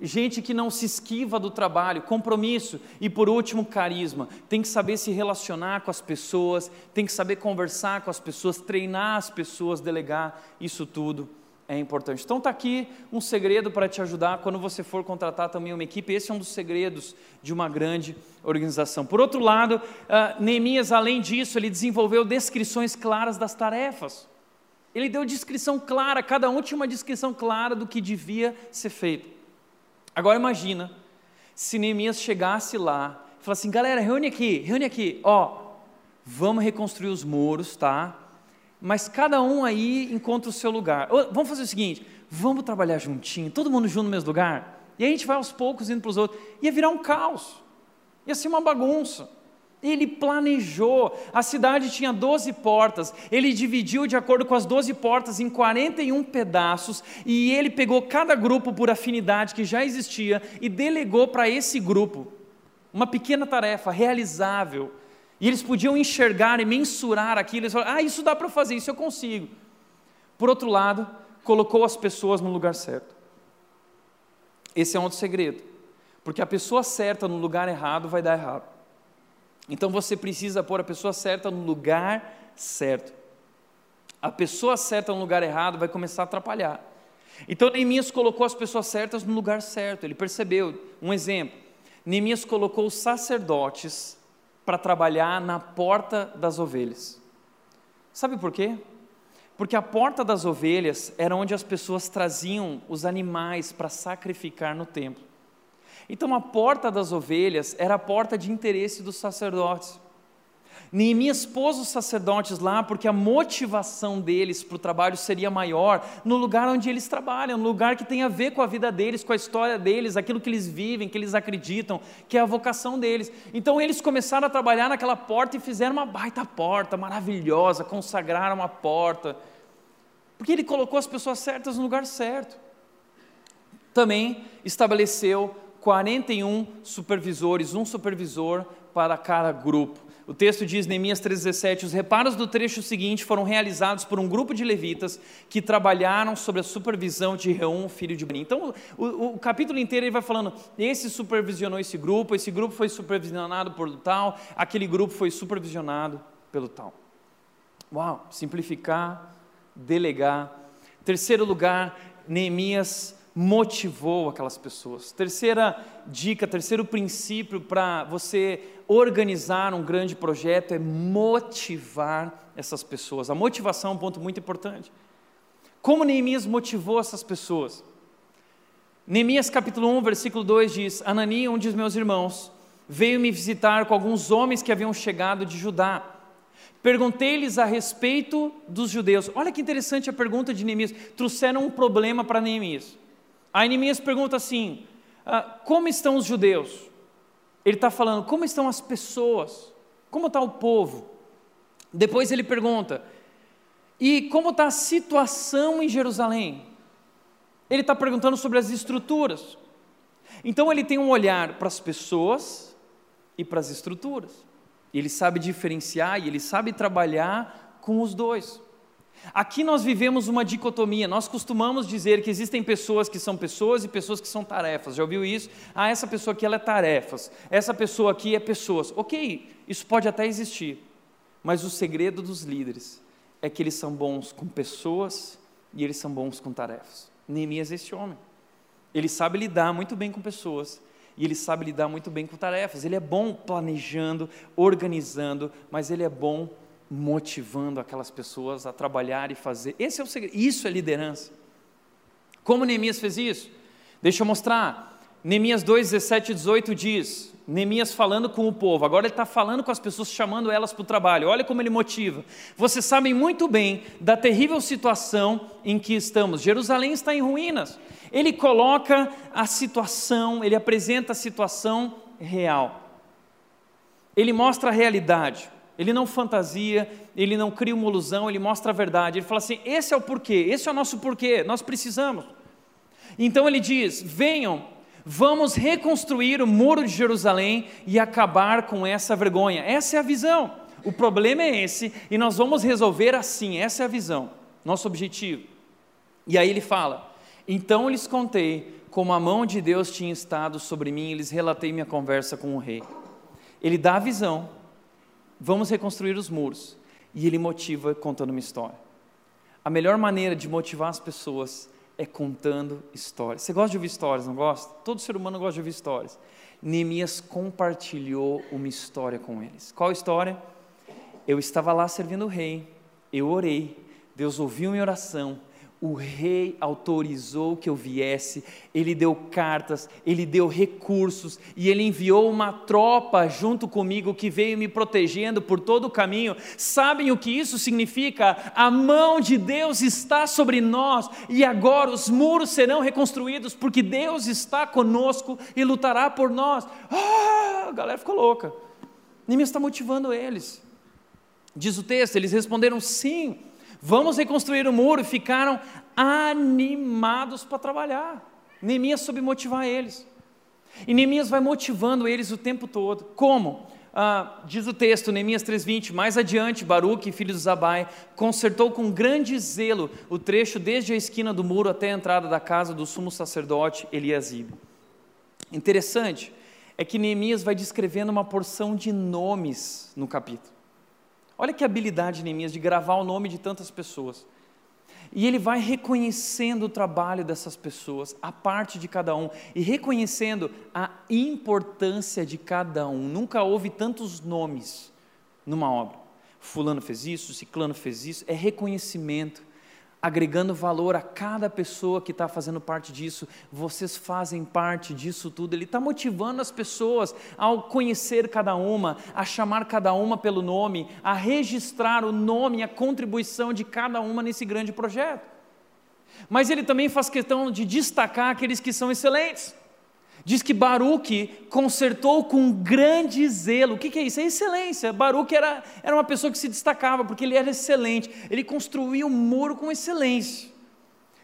gente que não se esquiva do trabalho, compromisso e por último, carisma. Tem que saber se relacionar com as pessoas, tem que saber conversar com as pessoas, treinar as pessoas, delegar, isso tudo é importante. Então está aqui um segredo para te ajudar quando você for contratar também uma equipe. Esse é um dos segredos de uma grande organização. Por outro lado, uh, Neemias, além disso, ele desenvolveu descrições claras das tarefas. Ele deu descrição clara, cada um tinha uma descrição clara do que devia ser feito. Agora imagina se Neemias chegasse lá e falasse assim, galera, reúne aqui, reúne aqui, ó, vamos reconstruir os muros, tá? Mas cada um aí encontra o seu lugar. Vamos fazer o seguinte, vamos trabalhar juntinho, todo mundo junto no mesmo lugar? E a gente vai aos poucos indo para os outros. Ia virar um caos, ia ser uma bagunça. Ele planejou, a cidade tinha 12 portas, ele dividiu de acordo com as 12 portas em 41 pedaços, e ele pegou cada grupo por afinidade que já existia e delegou para esse grupo uma pequena tarefa realizável. E eles podiam enxergar e mensurar aquilo, eles falaram, ah, isso dá para fazer, isso eu consigo. Por outro lado, colocou as pessoas no lugar certo. Esse é um outro segredo, porque a pessoa certa no lugar errado vai dar errado. Então você precisa pôr a pessoa certa no lugar certo. A pessoa certa no lugar errado vai começar a atrapalhar. Então Neemias colocou as pessoas certas no lugar certo. Ele percebeu. Um exemplo: Neemias colocou os sacerdotes para trabalhar na porta das ovelhas. Sabe por quê? Porque a porta das ovelhas era onde as pessoas traziam os animais para sacrificar no templo. Então a porta das ovelhas era a porta de interesse dos sacerdotes. Neemias pôs os sacerdotes lá porque a motivação deles para o trabalho seria maior no lugar onde eles trabalham, no lugar que tem a ver com a vida deles, com a história deles, aquilo que eles vivem, que eles acreditam, que é a vocação deles. Então eles começaram a trabalhar naquela porta e fizeram uma baita porta maravilhosa, consagraram uma porta. Porque ele colocou as pessoas certas no lugar certo. Também estabeleceu 41 supervisores, um supervisor para cada grupo. O texto diz, Neemias 3,17: os reparos do trecho seguinte foram realizados por um grupo de levitas que trabalharam sob a supervisão de Reum, filho de Beni. Então, o, o, capítulo inteiro ele vai falando: esse supervisionou esse grupo, esse grupo foi supervisionado por tal, aquele grupo foi supervisionado pelo tal. Uau, simplificar, delegar. Terceiro lugar, Neemias motivou aquelas pessoas. Terceira dica, terceiro princípio para você organizar um grande projeto é motivar essas pessoas. A motivação é um ponto muito importante. Como Neemias motivou essas pessoas? Neemias capítulo 1, versículo 2 diz: Anania, um dos meus irmãos, veio me visitar com alguns homens que haviam chegado de Judá. Perguntei-lhes a respeito dos judeus. Olha que interessante a pergunta de Neemias. Trouxeram um problema para Neemias. A Neemias pergunta assim: ah, como estão os judeus? Ele está falando, como estão as pessoas? Como está o povo? Depois ele pergunta, e como está a situação em Jerusalém? Ele está perguntando sobre as estruturas. Então ele tem um olhar para as pessoas e para as estruturas. Ele sabe diferenciar e ele sabe trabalhar com os dois. Aqui nós vivemos uma dicotomia. Nós costumamos dizer que existem pessoas que são pessoas e pessoas que são tarefas. Já ouviu isso? Ah, essa pessoa aqui ela é tarefas. Essa pessoa aqui é pessoas. Ok, isso pode até existir. Mas o segredo dos líderes é que eles são bons com pessoas e eles são bons com tarefas. Neemias é esse homem. Ele sabe lidar muito bem com pessoas e ele sabe lidar muito bem com tarefas. Ele é bom planejando, organizando, mas ele é bom motivando aquelas pessoas a trabalhar e fazer. Esse é o segredo. Isso é liderança. Como Neemias fez isso? Deixa eu mostrar. Neemias 2, 17 e 18 diz: Neemias falando com o povo, agora ele está falando com as pessoas, chamando elas para o trabalho. Olha como ele motiva. Vocês sabem muito bem da terrível situação em que estamos. Jerusalém está em ruínas. Ele coloca a situação, ele apresenta a situação real. Ele mostra a realidade. Ele não fantasia, ele não cria uma ilusão, ele mostra a verdade. Ele fala assim: esse é o porquê, esse é o nosso porquê, nós precisamos. Então ele diz: venham, vamos reconstruir o muro de Jerusalém e acabar com essa vergonha. Essa é a visão. O problema é esse e nós vamos resolver assim. Essa é a visão, nosso objetivo. E aí ele fala: então lhes contei como a mão de Deus tinha estado sobre mim e lhes relatei minha conversa com o rei. Ele dá a visão vamos reconstruir os muros. E ele motiva contando uma história. A melhor maneira de motivar as pessoas é contando histórias. Você gosta de ouvir histórias, não gosta? Todo ser humano gosta de ouvir histórias. Neemias compartilhou uma história com eles. Qual história? Eu estava lá servindo o rei, eu orei, Deus ouviu minha oração, o rei autorizou que eu viesse, ele deu cartas, ele deu recursos e ele enviou uma tropa junto comigo que veio me protegendo por todo o caminho. Sabem o que isso significa? A mão de Deus está sobre nós e agora os muros serão reconstruídos porque Deus está conosco e lutará por nós. Ah, a galera ficou louca. Neemias está motivando eles. Diz o texto, eles responderam sim vamos reconstruir o muro, e ficaram animados para trabalhar. Neemias soube motivar eles. E Neemias vai motivando eles o tempo todo. Como? Ah, diz o texto, Neemias 3,20, mais adiante, Baruque, filho de Zabai, consertou com grande zelo o trecho desde a esquina do muro até a entrada da casa do sumo sacerdote Eliasibe. Interessante é que Neemias vai descrevendo uma porção de nomes no capítulo. Olha que habilidade de Neemias de gravar o nome de tantas pessoas. E ele vai reconhecendo o trabalho dessas pessoas, a parte de cada um, e reconhecendo a importância de cada um. Nunca houve tantos nomes numa obra. Fulano fez isso, Ciclano fez isso, é reconhecimento agregando valor a cada pessoa que está fazendo parte disso. Vocês fazem parte disso tudo. Ele está motivando as pessoas ao conhecer cada uma, a chamar cada uma pelo nome, a registrar o nome a contribuição de cada uma nesse grande projeto. Mas ele também faz questão de destacar aqueles que são excelentes. Diz que Baruque consertou com grande zelo. O que, que é isso? É excelência. Baruque era, era uma pessoa que se destacava, porque ele era excelente. Ele construía o um muro com excelência.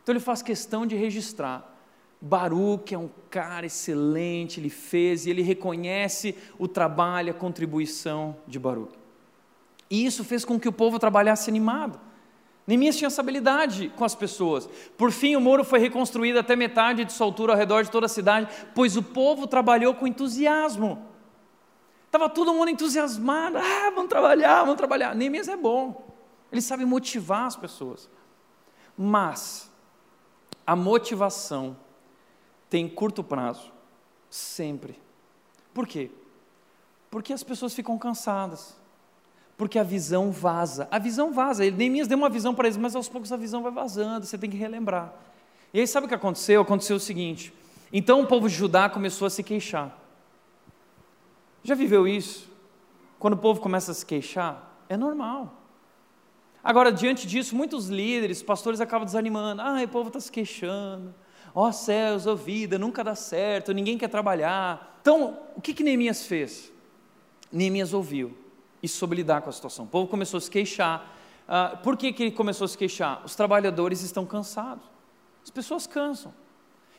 Então ele faz questão de registrar. Baruque é um cara excelente, ele fez e ele reconhece o trabalho, a contribuição de Baruque. E isso fez com que o povo trabalhasse animado. Neemias tinha essa habilidade com as pessoas. Por fim, o muro foi reconstruído até metade de sua altura ao redor de toda a cidade, pois o povo trabalhou com entusiasmo. Estava todo mundo entusiasmado. Ah, vamos trabalhar, vamos trabalhar. Neemias é bom. Ele sabe motivar as pessoas. Mas a motivação tem curto prazo. Sempre. Por quê? Porque as pessoas ficam cansadas porque a visão vaza. A visão vaza. Ele, Neemias deu uma visão para eles, mas aos poucos a visão vai vazando, você tem que relembrar. E aí sabe o que aconteceu? Aconteceu o seguinte: então o povo de Judá começou a se queixar. Já viveu isso? Quando o povo começa a se queixar, é normal. Agora, diante disso, muitos líderes, pastores acabam desanimando. Ah, o povo está se queixando. Ó oh, céus, ó oh, vida, nunca dá certo, ninguém quer trabalhar. Então, o que, que Neemias fez? Neemias ouviu e soube lidar com a situação. O povo começou a se queixar. Uh, por que, que ele começou a se queixar? Os trabalhadores estão cansados. As pessoas cansam.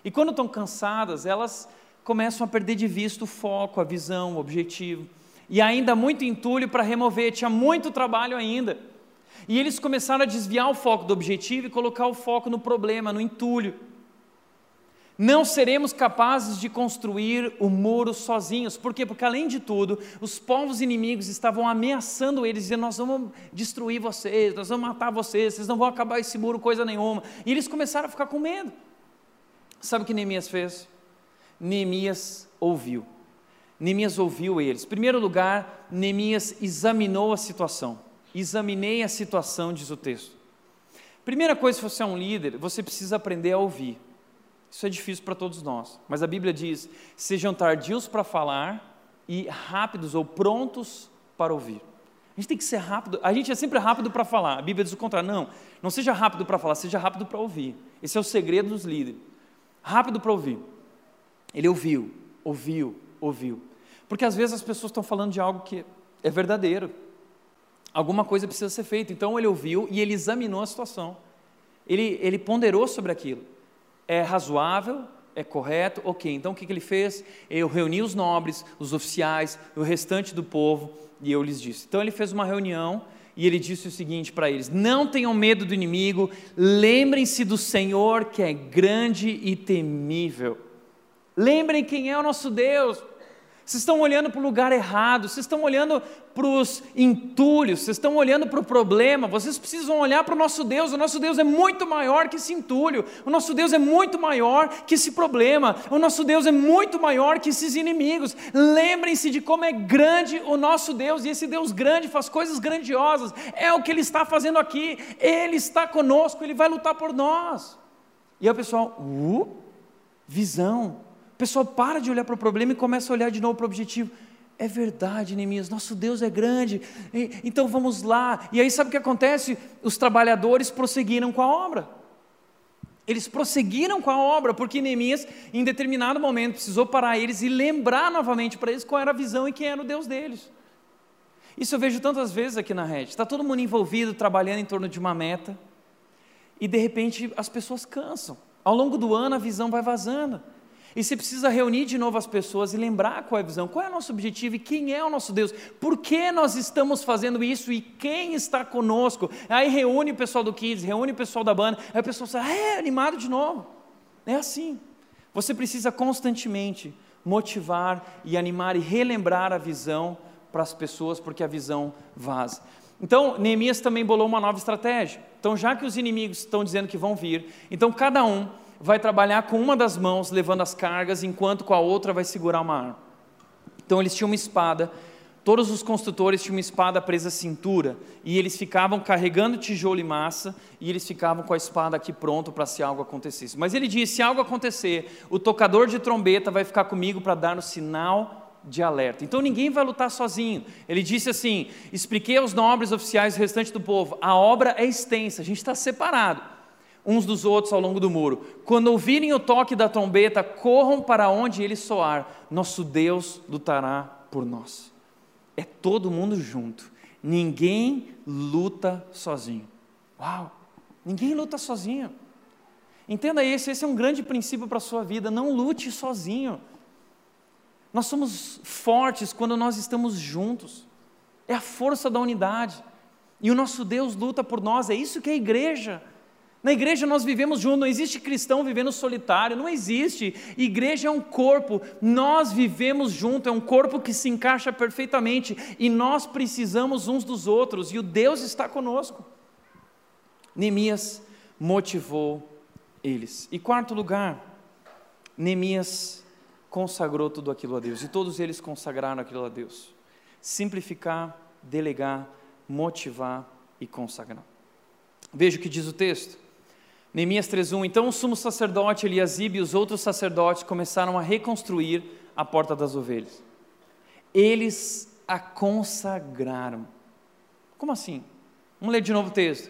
E quando estão cansadas, elas começam a perder de vista o foco, a visão, o objetivo. E ainda muito entulho para remover, tinha muito trabalho ainda. E eles começaram a desviar o foco do objetivo e colocar o foco no problema, no entulho não seremos capazes de construir o muro sozinhos. Por quê? Porque, além de tudo, os povos inimigos estavam ameaçando eles, dizendo: Nós vamos destruir vocês, nós vamos matar vocês, vocês não vão acabar esse muro, coisa nenhuma. E eles começaram a ficar com medo. Sabe o que Neemias fez? Neemias ouviu. Neemias ouviu eles. Em primeiro lugar, Neemias examinou a situação. Examinei a situação, diz o texto. Primeira coisa, se você é um líder, você precisa aprender a ouvir. Isso é difícil para todos nós. Mas a Bíblia diz: sejam tardios para falar e rápidos ou prontos para ouvir. A gente tem que ser rápido. A gente é sempre rápido para falar. A Bíblia diz o contrário. Não, não seja rápido para falar, seja rápido para ouvir. Esse é o segredo dos líderes. Rápido para ouvir. Ele ouviu, ouviu, ouviu. Porque às vezes as pessoas estão falando de algo que é verdadeiro. Alguma coisa precisa ser feita. Então ele ouviu e ele examinou a situação. Ele, ele ponderou sobre aquilo é razoável, é correto, ok. Então o que, que ele fez? Eu reuni os nobres, os oficiais, o restante do povo e eu lhes disse. Então ele fez uma reunião e ele disse o seguinte para eles: Não tenham medo do inimigo, lembrem-se do Senhor que é grande e temível. Lembrem quem é o nosso Deus. Vocês estão olhando para o lugar errado, vocês estão olhando para os entulhos, vocês estão olhando para o problema, vocês precisam olhar para o nosso Deus. O nosso Deus é muito maior que esse entulho, o nosso Deus é muito maior que esse problema, o nosso Deus é muito maior que esses inimigos. Lembrem-se de como é grande o nosso Deus, e esse Deus grande faz coisas grandiosas, é o que Ele está fazendo aqui, Ele está conosco, Ele vai lutar por nós. E aí o pessoal, uh, visão pessoal para de olhar para o problema e começa a olhar de novo para o objetivo. É verdade, Neemias, nosso Deus é grande, então vamos lá. E aí sabe o que acontece? Os trabalhadores prosseguiram com a obra. Eles prosseguiram com a obra, porque Neemias, em determinado momento, precisou parar eles e lembrar novamente para eles qual era a visão e quem era o Deus deles. Isso eu vejo tantas vezes aqui na rede. Está todo mundo envolvido, trabalhando em torno de uma meta, e de repente as pessoas cansam. Ao longo do ano a visão vai vazando. E você precisa reunir de novo as pessoas e lembrar qual é a visão, qual é o nosso objetivo e quem é o nosso Deus, por que nós estamos fazendo isso e quem está conosco. Aí reúne o pessoal do Kids, reúne o pessoal da banda, aí o pessoal sai, ah, é animado de novo. É assim. Você precisa constantemente motivar e animar e relembrar a visão para as pessoas, porque a visão vaza. Então, Neemias também bolou uma nova estratégia. Então, já que os inimigos estão dizendo que vão vir, então cada um vai trabalhar com uma das mãos levando as cargas, enquanto com a outra vai segurar uma arma. Então eles tinham uma espada, todos os construtores tinham uma espada presa à cintura, e eles ficavam carregando tijolo e massa, e eles ficavam com a espada aqui pronto para se algo acontecesse. Mas ele disse: se algo acontecer, o tocador de trombeta vai ficar comigo para dar o sinal de alerta. Então ninguém vai lutar sozinho. Ele disse assim: expliquei aos nobres oficiais e o restante do povo, a obra é extensa, a gente está separado. Uns dos outros ao longo do muro. Quando ouvirem o toque da trombeta, corram para onde ele soar. Nosso Deus lutará por nós. É todo mundo junto. Ninguém luta sozinho. Uau! Ninguém luta sozinho. Entenda isso, esse é um grande princípio para a sua vida. Não lute sozinho. Nós somos fortes quando nós estamos juntos. É a força da unidade. E o nosso Deus luta por nós. É isso que é a igreja. Na igreja nós vivemos juntos, não existe cristão vivendo solitário, não existe. Igreja é um corpo, nós vivemos junto, é um corpo que se encaixa perfeitamente e nós precisamos uns dos outros e o Deus está conosco. Neemias motivou eles. E quarto lugar, Neemias consagrou tudo aquilo a Deus, e todos eles consagraram aquilo a Deus. Simplificar, delegar, motivar e consagrar. Veja o que diz o texto. Neemias 3:1 Então o sumo sacerdote Eliasib e os outros sacerdotes começaram a reconstruir a porta das ovelhas. Eles a consagraram. Como assim? Vamos ler de novo o texto.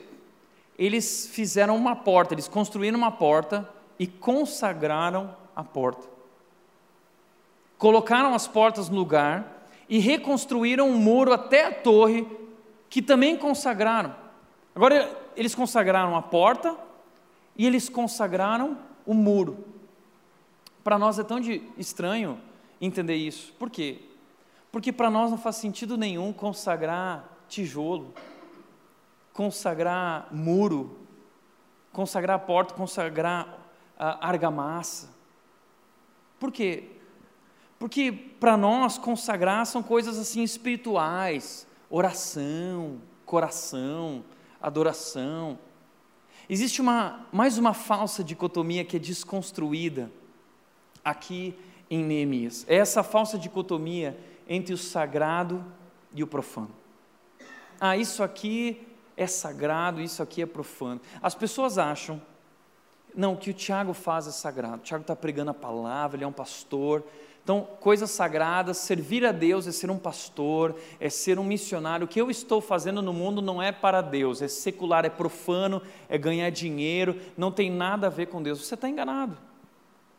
Eles fizeram uma porta, eles construíram uma porta e consagraram a porta. Colocaram as portas no lugar e reconstruíram um muro até a torre, que também consagraram. Agora eles consagraram a porta, e eles consagraram o muro. Para nós é tão de, estranho entender isso. Por quê? Porque para nós não faz sentido nenhum consagrar tijolo, consagrar muro, consagrar porta, consagrar argamassa. Por quê? Porque para nós consagrar são coisas assim espirituais, oração, coração, adoração. Existe uma, mais uma falsa dicotomia que é desconstruída aqui em Neemias. É essa falsa dicotomia entre o sagrado e o profano. Ah, isso aqui é sagrado, isso aqui é profano. As pessoas acham, não, que o Tiago faz é sagrado. O Tiago está pregando a palavra, ele é um pastor, então, coisas sagradas, servir a Deus é ser um pastor, é ser um missionário. O que eu estou fazendo no mundo não é para Deus, é secular, é profano, é ganhar dinheiro, não tem nada a ver com Deus. Você está enganado.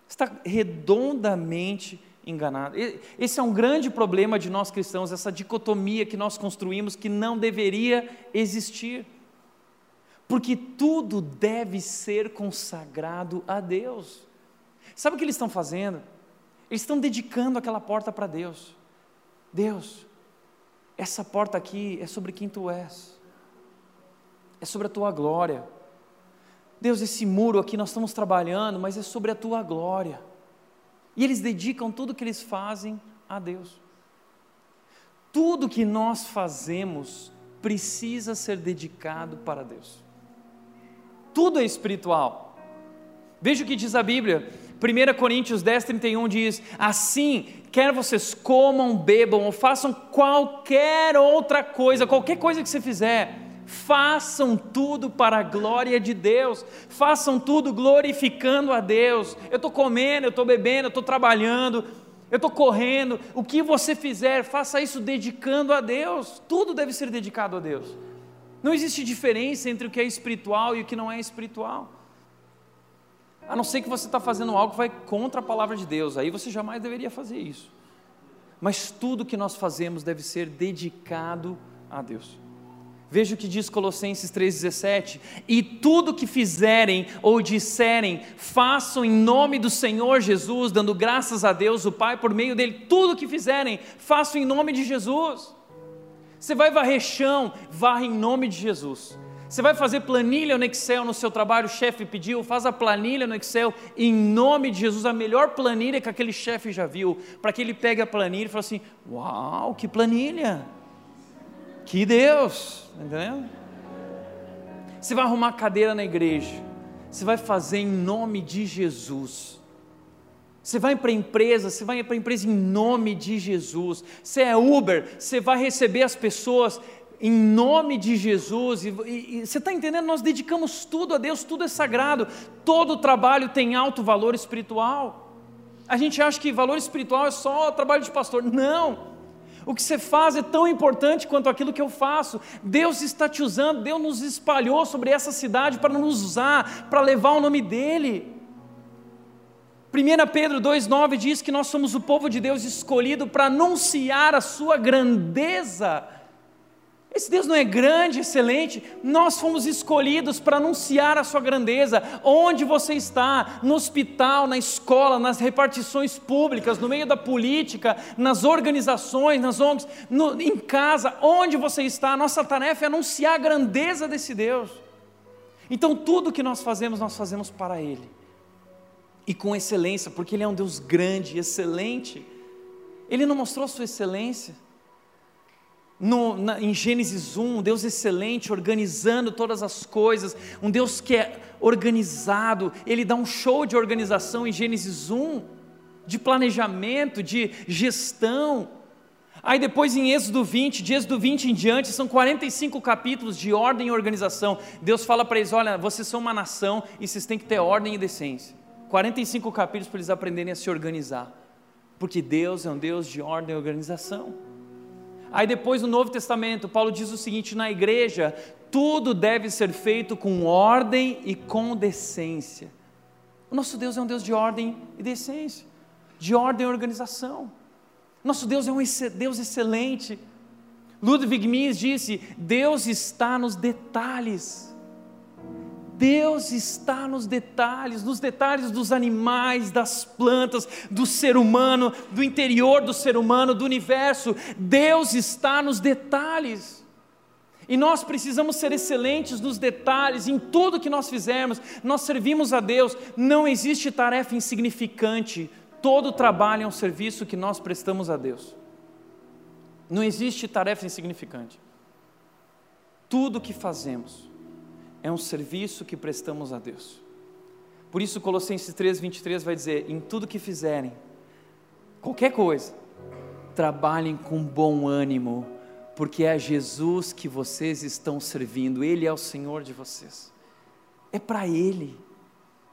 Você está redondamente enganado. Esse é um grande problema de nós cristãos, essa dicotomia que nós construímos que não deveria existir. Porque tudo deve ser consagrado a Deus. Sabe o que eles estão fazendo? Eles estão dedicando aquela porta para Deus. Deus, essa porta aqui é sobre quem tu és, é sobre a tua glória. Deus, esse muro aqui nós estamos trabalhando, mas é sobre a tua glória. E eles dedicam tudo que eles fazem a Deus. Tudo que nós fazemos precisa ser dedicado para Deus. Tudo é espiritual. Veja o que diz a Bíblia 1 Coríntios 10, 31 diz: Assim, quer vocês comam, bebam ou façam qualquer outra coisa, qualquer coisa que você fizer, façam tudo para a glória de Deus, façam tudo glorificando a Deus. Eu estou comendo, eu estou bebendo, eu estou trabalhando, eu estou correndo, o que você fizer, faça isso dedicando a Deus, tudo deve ser dedicado a Deus. Não existe diferença entre o que é espiritual e o que não é espiritual a não ser que você está fazendo algo que vai contra a palavra de Deus, aí você jamais deveria fazer isso. Mas tudo que nós fazemos deve ser dedicado a Deus. Veja o que diz Colossenses 3,17: E tudo que fizerem ou disserem, façam em nome do Senhor Jesus, dando graças a Deus, o Pai, por meio dele. Tudo que fizerem, façam em nome de Jesus. Você vai varrer chão, varre em nome de Jesus. Você vai fazer planilha no Excel no seu trabalho, o chefe pediu, faz a planilha no Excel, em nome de Jesus, a melhor planilha que aquele chefe já viu, para que ele pegue a planilha e fale assim: Uau, que planilha! Que Deus! Tá entendendo? Você vai arrumar cadeira na igreja, você vai fazer em nome de Jesus. Você vai para a empresa, você vai para a empresa em nome de Jesus. Você é Uber, você vai receber as pessoas em nome de Jesus, e, e, e você está entendendo? Nós dedicamos tudo a Deus, tudo é sagrado, todo trabalho tem alto valor espiritual. A gente acha que valor espiritual é só trabalho de pastor. Não! O que você faz é tão importante quanto aquilo que eu faço. Deus está te usando, Deus nos espalhou sobre essa cidade para nos usar, para levar o nome dEle. 1 Pedro 2,9 diz que nós somos o povo de Deus escolhido para anunciar a sua grandeza. Esse Deus não é grande, excelente. Nós fomos escolhidos para anunciar a sua grandeza. Onde você está? No hospital, na escola, nas repartições públicas, no meio da política, nas organizações, nas ONGs, no, em casa, onde você está? Nossa tarefa é anunciar a grandeza desse Deus. Então, tudo que nós fazemos, nós fazemos para Ele. E com excelência, porque Ele é um Deus grande, excelente. Ele não mostrou a sua excelência no, na, em Gênesis 1, um Deus excelente, organizando todas as coisas, um Deus que é organizado, ele dá um show de organização em Gênesis 1, de planejamento, de gestão. Aí depois em Êxodo 20, de Êxodo 20 em diante, são 45 capítulos de ordem e organização. Deus fala para eles: olha, vocês são uma nação e vocês têm que ter ordem e decência. 45 capítulos para eles aprenderem a se organizar. Porque Deus é um Deus de ordem e organização. Aí depois no Novo Testamento, Paulo diz o seguinte: na igreja, tudo deve ser feito com ordem e com decência. O nosso Deus é um Deus de ordem e decência, de ordem e organização. Nosso Deus é um Deus excelente. Ludwig Mies disse: Deus está nos detalhes. Deus está nos detalhes, nos detalhes dos animais, das plantas, do ser humano, do interior do ser humano, do universo. Deus está nos detalhes. E nós precisamos ser excelentes nos detalhes, em tudo que nós fizermos. Nós servimos a Deus, não existe tarefa insignificante. Todo trabalho é um serviço que nós prestamos a Deus. Não existe tarefa insignificante. Tudo que fazemos é um serviço que prestamos a Deus. Por isso, Colossenses 3, 23 vai dizer: em tudo que fizerem, qualquer coisa, trabalhem com bom ânimo, porque é a Jesus que vocês estão servindo, Ele é o Senhor de vocês, é para Ele.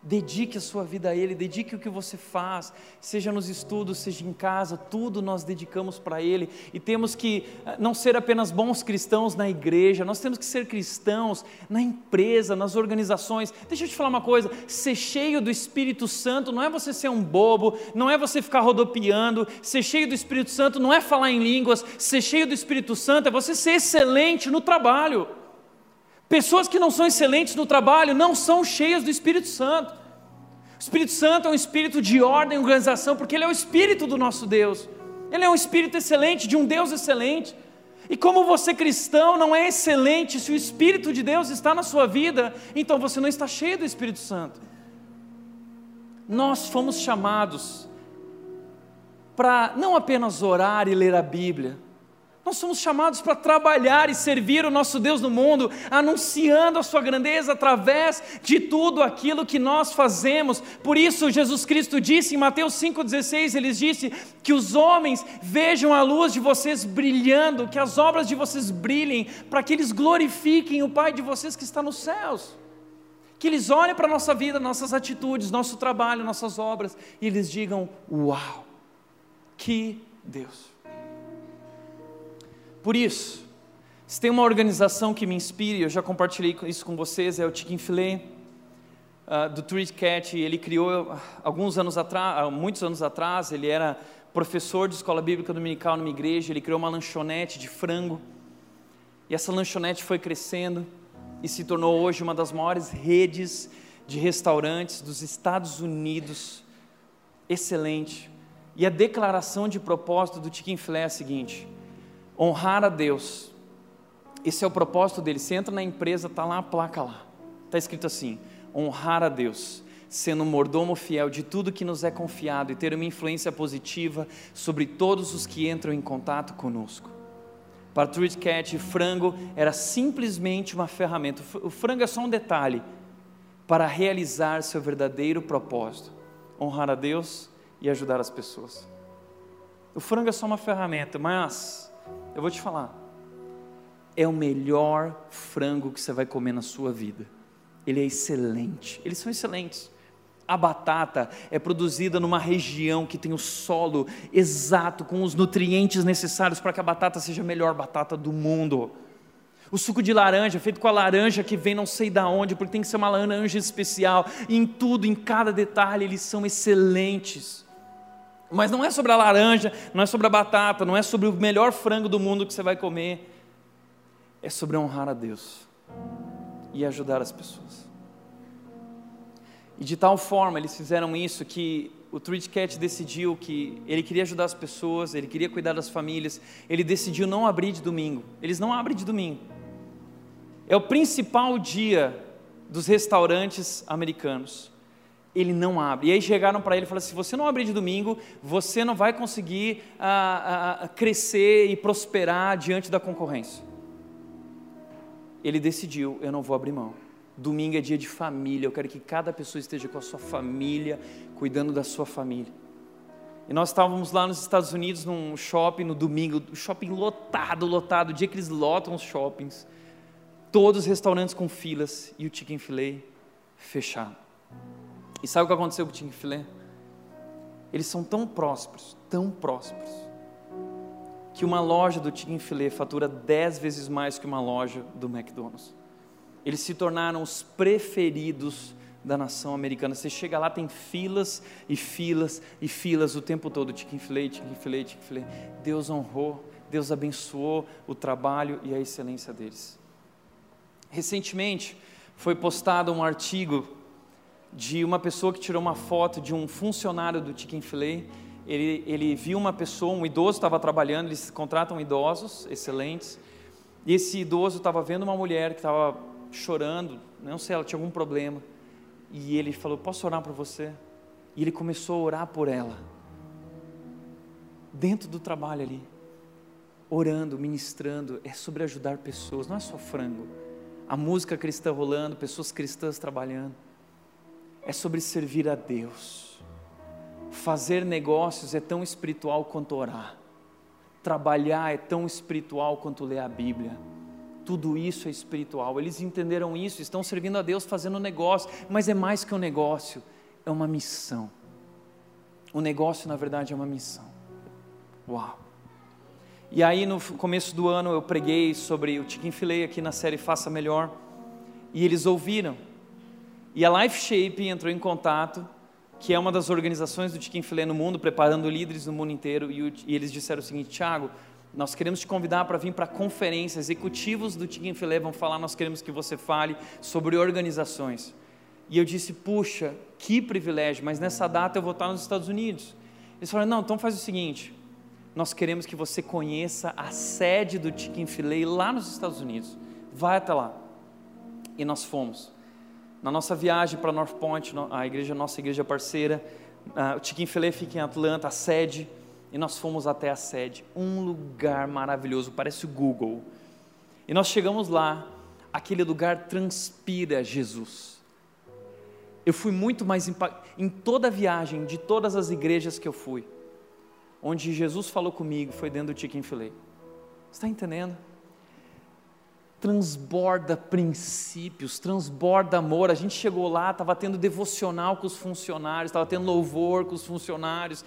Dedique a sua vida a Ele, dedique o que você faz, seja nos estudos, seja em casa, tudo nós dedicamos para Ele e temos que eh, não ser apenas bons cristãos na igreja, nós temos que ser cristãos na empresa, nas organizações. Deixa eu te falar uma coisa: ser cheio do Espírito Santo não é você ser um bobo, não é você ficar rodopiando, ser cheio do Espírito Santo não é falar em línguas, ser cheio do Espírito Santo é você ser excelente no trabalho. Pessoas que não são excelentes no trabalho não são cheias do Espírito Santo. O Espírito Santo é um espírito de ordem e organização, porque ele é o espírito do nosso Deus. Ele é um espírito excelente, de um Deus excelente. E como você cristão não é excelente, se o Espírito de Deus está na sua vida, então você não está cheio do Espírito Santo. Nós fomos chamados para não apenas orar e ler a Bíblia, nós somos chamados para trabalhar e servir o nosso Deus no mundo, anunciando a sua grandeza através de tudo aquilo que nós fazemos. Por isso, Jesus Cristo disse em Mateus 5,16: Ele disse que os homens vejam a luz de vocês brilhando, que as obras de vocês brilhem, para que eles glorifiquem o Pai de vocês que está nos céus. Que eles olhem para a nossa vida, nossas atitudes, nosso trabalho, nossas obras, e eles digam: Uau, que Deus! Por isso, se tem uma organização que me inspira, eu já compartilhei isso com vocês, é o Chicken Filet, uh, do Treat Cat. Ele criou alguns anos atrás, muitos anos atrás, ele era professor de escola bíblica dominical numa igreja, ele criou uma lanchonete de frango. E essa lanchonete foi crescendo e se tornou hoje uma das maiores redes de restaurantes dos Estados Unidos. Excelente. E a declaração de propósito do Chicken Filet é a seguinte: honrar a Deus. Esse é o propósito dele. Você entra na empresa, está lá a placa lá. Está escrito assim: honrar a Deus, sendo um mordomo fiel de tudo que nos é confiado e ter uma influência positiva sobre todos os que entram em contato conosco. Para Truth Cat, frango era simplesmente uma ferramenta. O frango é só um detalhe para realizar seu verdadeiro propósito: honrar a Deus e ajudar as pessoas. O frango é só uma ferramenta, mas eu vou te falar, é o melhor frango que você vai comer na sua vida. Ele é excelente, eles são excelentes. A batata é produzida numa região que tem o solo exato, com os nutrientes necessários para que a batata seja a melhor batata do mundo. O suco de laranja, feito com a laranja que vem não sei da onde, porque tem que ser uma laranja especial. E em tudo, em cada detalhe, eles são excelentes. Mas não é sobre a laranja, não é sobre a batata, não é sobre o melhor frango do mundo que você vai comer. É sobre honrar a Deus e ajudar as pessoas. E de tal forma eles fizeram isso que o Tweet Cat decidiu que ele queria ajudar as pessoas, ele queria cuidar das famílias, ele decidiu não abrir de domingo. Eles não abrem de domingo. É o principal dia dos restaurantes americanos. Ele não abre. E aí chegaram para ele e falaram: se você não abrir de domingo, você não vai conseguir ah, ah, crescer e prosperar diante da concorrência. Ele decidiu: eu não vou abrir mão. Domingo é dia de família. Eu quero que cada pessoa esteja com a sua família, cuidando da sua família. E nós estávamos lá nos Estados Unidos num shopping no domingo, shopping lotado, lotado, o dia que eles lotam os shoppings, todos os restaurantes com filas e o chicken fillet fechado. E sabe o que aconteceu com o chicken fillet? Eles são tão prósperos, tão prósperos, que uma loja do chicken fillet fatura dez vezes mais que uma loja do McDonald's. Eles se tornaram os preferidos da nação americana. Você chega lá, tem filas e filas e filas o tempo todo. Chicken fillet, chicken fillet, chicken fillet. Deus honrou, Deus abençoou o trabalho e a excelência deles. Recentemente foi postado um artigo de uma pessoa que tirou uma foto de um funcionário do Chicken Fillet. Ele, ele viu uma pessoa, um idoso estava trabalhando, eles contratam idosos excelentes. E esse idoso estava vendo uma mulher que estava chorando, não sei, ela tinha algum problema. E ele falou: Posso orar por você? E ele começou a orar por ela, dentro do trabalho ali, orando, ministrando. É sobre ajudar pessoas, não é só frango. A música cristã rolando, pessoas cristãs trabalhando. É sobre servir a Deus. Fazer negócios é tão espiritual quanto orar. Trabalhar é tão espiritual quanto ler a Bíblia tudo isso é espiritual. Eles entenderam isso, estão servindo a Deus fazendo negócio, mas é mais que um negócio, é uma missão. O negócio, na verdade, é uma missão. Uau! E aí, no começo do ano, eu preguei sobre o Chicken Filet aqui na série Faça Melhor, e eles ouviram. E a Life Shape entrou em contato, que é uma das organizações do Chicken Filet no mundo, preparando líderes no mundo inteiro, e, eles disseram o seguinte: Tiago, nós queremos te convidar para vir para a conferência. Executivos do Chicken Filet vão falar. Nós queremos que você fale sobre organizações. E eu disse: Puxa, que privilégio, mas nessa data eu vou estar nos Estados Unidos. Eles falaram: Não, então faz o seguinte. Nós queremos que você conheça a sede do Chicken Filet lá nos Estados Unidos. Vai até lá. E nós fomos. Na nossa viagem para North Point, a igreja, nossa igreja parceira, o Chicken Filet fica em Atlanta, a sede e nós fomos até a sede, um lugar maravilhoso, parece o Google. E nós chegamos lá, aquele lugar transpira Jesus. Eu fui muito mais impactado, em toda a viagem, de todas as igrejas que eu fui, onde Jesus falou comigo, foi dentro do Chicken Filet. Está entendendo? Transborda princípios, transborda amor. A gente chegou lá, estava tendo devocional com os funcionários, estava tendo louvor com os funcionários,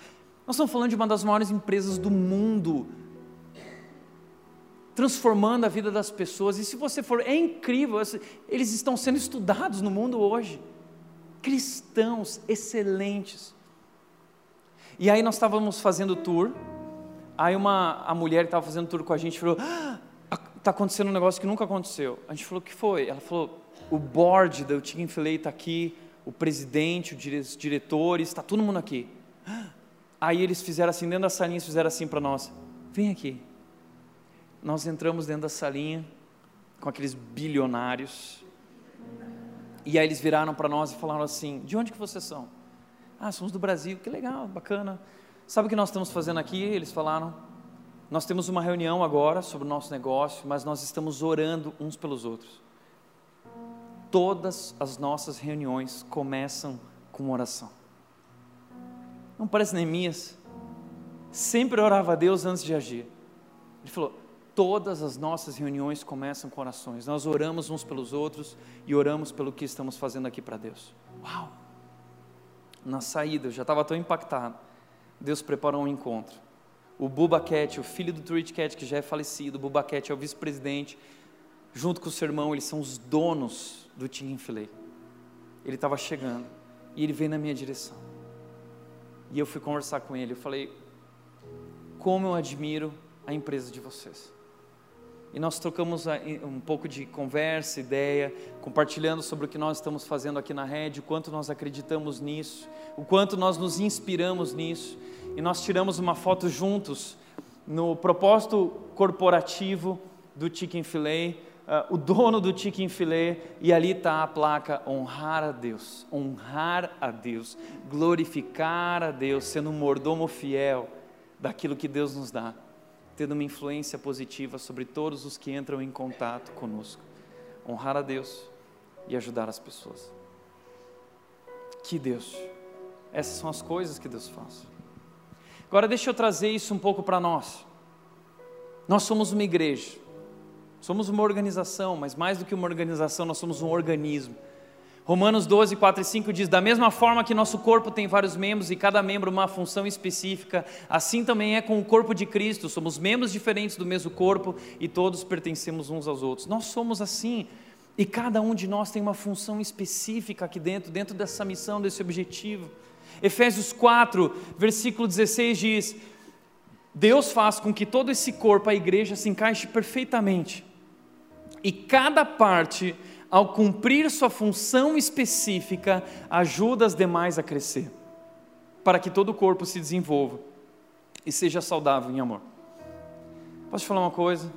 nós estamos falando de uma das maiores empresas do mundo, transformando a vida das pessoas. E se você for, é incrível, eles estão sendo estudados no mundo hoje. Cristãos excelentes. E aí nós estávamos fazendo tour. Aí uma a mulher que estava fazendo tour com a gente falou: está ah, acontecendo um negócio que nunca aconteceu. A gente falou: o que foi? Ela falou: o board do Chicken Filet está aqui, o presidente, os diretores, está todo mundo aqui. Aí eles fizeram assim, dentro da salinha, fizeram assim para nós: vem aqui. Nós entramos dentro da salinha com aqueles bilionários. E aí eles viraram para nós e falaram assim: de onde que vocês são? Ah, somos do Brasil, que legal, bacana. Sabe o que nós estamos fazendo aqui? Eles falaram: nós temos uma reunião agora sobre o nosso negócio, mas nós estamos orando uns pelos outros. Todas as nossas reuniões começam com oração. Não parece Neemias? Sempre orava a Deus antes de agir. Ele falou: todas as nossas reuniões começam com orações. Nós oramos uns pelos outros e oramos pelo que estamos fazendo aqui para Deus. Uau! Na saída, eu já estava tão impactado. Deus preparou um encontro. O Buba Cat, o filho do Truett Cat, que já é falecido, o Buba Cat é o vice-presidente, junto com o seu irmão, eles são os donos do Filet. Ele estava chegando e ele veio na minha direção. E eu fui conversar com ele. Eu falei: Como eu admiro a empresa de vocês. E nós trocamos um pouco de conversa, ideia, compartilhando sobre o que nós estamos fazendo aqui na rede, o quanto nós acreditamos nisso, o quanto nós nos inspiramos nisso. E nós tiramos uma foto juntos no propósito corporativo do Chicken Filet, uh, o dono do Chicken Filet, e ali está a placa honrar a Deus, honrar a Deus, glorificar a Deus, sendo um mordomo fiel daquilo que Deus nos dá tendo uma influência positiva sobre todos os que entram em contato conosco. Honrar a Deus e ajudar as pessoas. Que Deus. Essas são as coisas que Deus faz. Agora deixa eu trazer isso um pouco para nós. Nós somos uma igreja. Somos uma organização, mas mais do que uma organização, nós somos um organismo Romanos 12, 4 e 5 diz: Da mesma forma que nosso corpo tem vários membros e cada membro uma função específica, assim também é com o corpo de Cristo. Somos membros diferentes do mesmo corpo e todos pertencemos uns aos outros. Nós somos assim e cada um de nós tem uma função específica aqui dentro, dentro dessa missão, desse objetivo. Efésios 4, versículo 16 diz: Deus faz com que todo esse corpo, a igreja, se encaixe perfeitamente e cada parte ao cumprir sua função específica, ajuda as demais a crescer, para que todo o corpo se desenvolva e seja saudável em amor. Posso te falar uma coisa?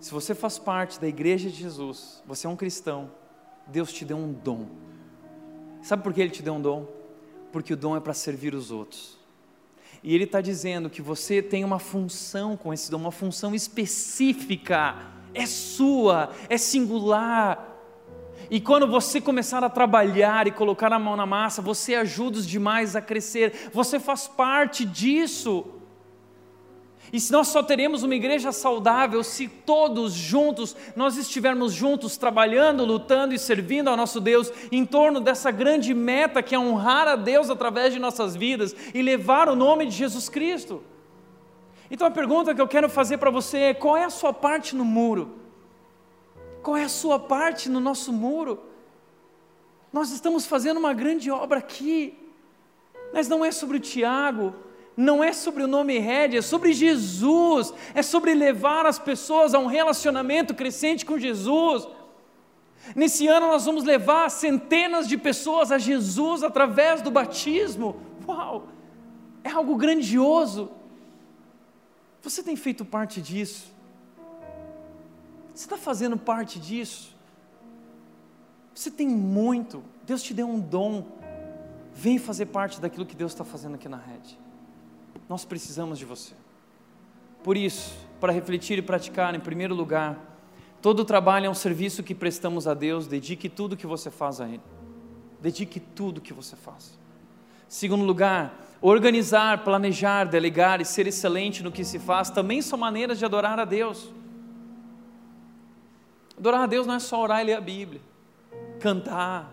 Se você faz parte da igreja de Jesus, você é um cristão, Deus te deu um dom. Sabe por que Ele te deu um dom? Porque o dom é para servir os outros. E Ele está dizendo que você tem uma função com esse dom, uma função específica é sua, é singular. E quando você começar a trabalhar e colocar a mão na massa, você ajuda os demais a crescer, você faz parte disso. E se nós só teremos uma igreja saudável se todos juntos nós estivermos juntos trabalhando, lutando e servindo ao nosso Deus em torno dessa grande meta que é honrar a Deus através de nossas vidas e levar o nome de Jesus Cristo. Então a pergunta que eu quero fazer para você é: qual é a sua parte no muro? Qual é a sua parte no nosso muro? Nós estamos fazendo uma grande obra aqui, mas não é sobre o Tiago, não é sobre o nome Red, é sobre Jesus, é sobre levar as pessoas a um relacionamento crescente com Jesus. Nesse ano nós vamos levar centenas de pessoas a Jesus através do batismo. Uau! É algo grandioso. Você tem feito parte disso? Você está fazendo parte disso? Você tem muito, Deus te deu um dom. Vem fazer parte daquilo que Deus está fazendo aqui na rede. Nós precisamos de você. Por isso, para refletir e praticar, em primeiro lugar, todo trabalho é um serviço que prestamos a Deus, dedique tudo que você faz a Ele. Dedique tudo que você faz. Segundo lugar, organizar, planejar, delegar e ser excelente no que se faz também são maneiras de adorar a Deus. Adorar a Deus não é só orar e ler a Bíblia, cantar.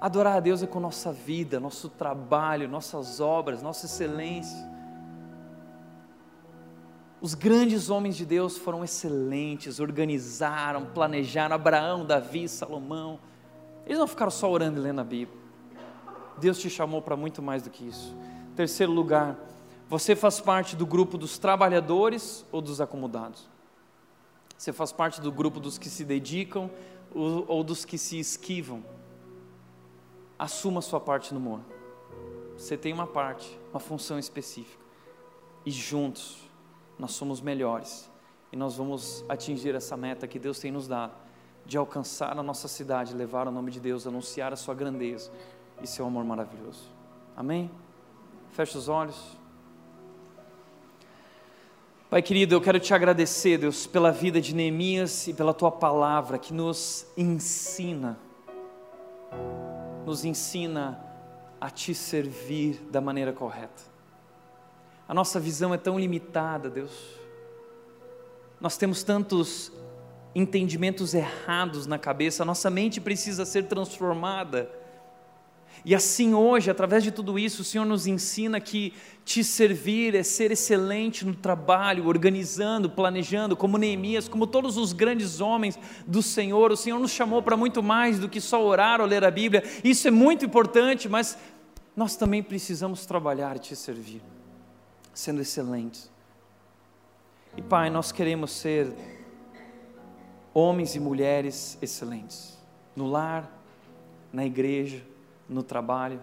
Adorar a Deus é com nossa vida, nosso trabalho, nossas obras, nossa excelência. Os grandes homens de Deus foram excelentes, organizaram, planejaram. Abraão, Davi, Salomão. Eles não ficaram só orando e lendo a Bíblia. Deus te chamou para muito mais do que isso. Terceiro lugar, você faz parte do grupo dos trabalhadores ou dos acomodados? Você faz parte do grupo dos que se dedicam ou, ou dos que se esquivam? Assuma sua parte no mundo. Você tem uma parte, uma função específica. E juntos nós somos melhores. E nós vamos atingir essa meta que Deus tem nos dado de alcançar a nossa cidade, levar o nome de Deus, anunciar a sua grandeza e seu amor maravilhoso. Amém? Feche os olhos. Pai querido, eu quero te agradecer, Deus, pela vida de Neemias e pela tua palavra que nos ensina, nos ensina a te servir da maneira correta. A nossa visão é tão limitada, Deus. Nós temos tantos entendimentos errados na cabeça, a nossa mente precisa ser transformada E assim hoje, através de tudo isso, o Senhor nos ensina que te servir é ser excelente no trabalho, organizando, planejando, como Neemias, como todos os grandes homens do Senhor. O Senhor nos chamou para muito mais do que só orar ou ler a Bíblia. Isso é muito importante, mas nós também precisamos trabalhar e te servir, sendo excelentes. E Pai, nós queremos ser homens e mulheres excelentes no lar, na igreja, no trabalho.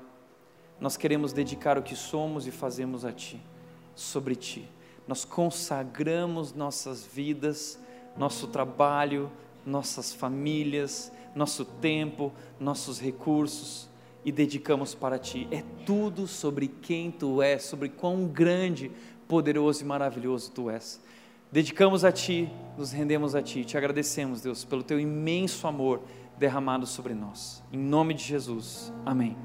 Nós queremos dedicar o que somos e fazemos a Ti, sobre Ti. Nós consagramos nossas vidas, nosso trabalho, nossas famílias, nosso tempo, nossos recursos e dedicamos para Ti. É tudo sobre quem Tu és, sobre quão grande, poderoso e maravilhoso Tu és. Dedicamos a Ti, nos rendemos a Ti, te agradecemos, Deus, pelo Teu imenso amor derramado sobre nós. Em nome de Jesus. Amém.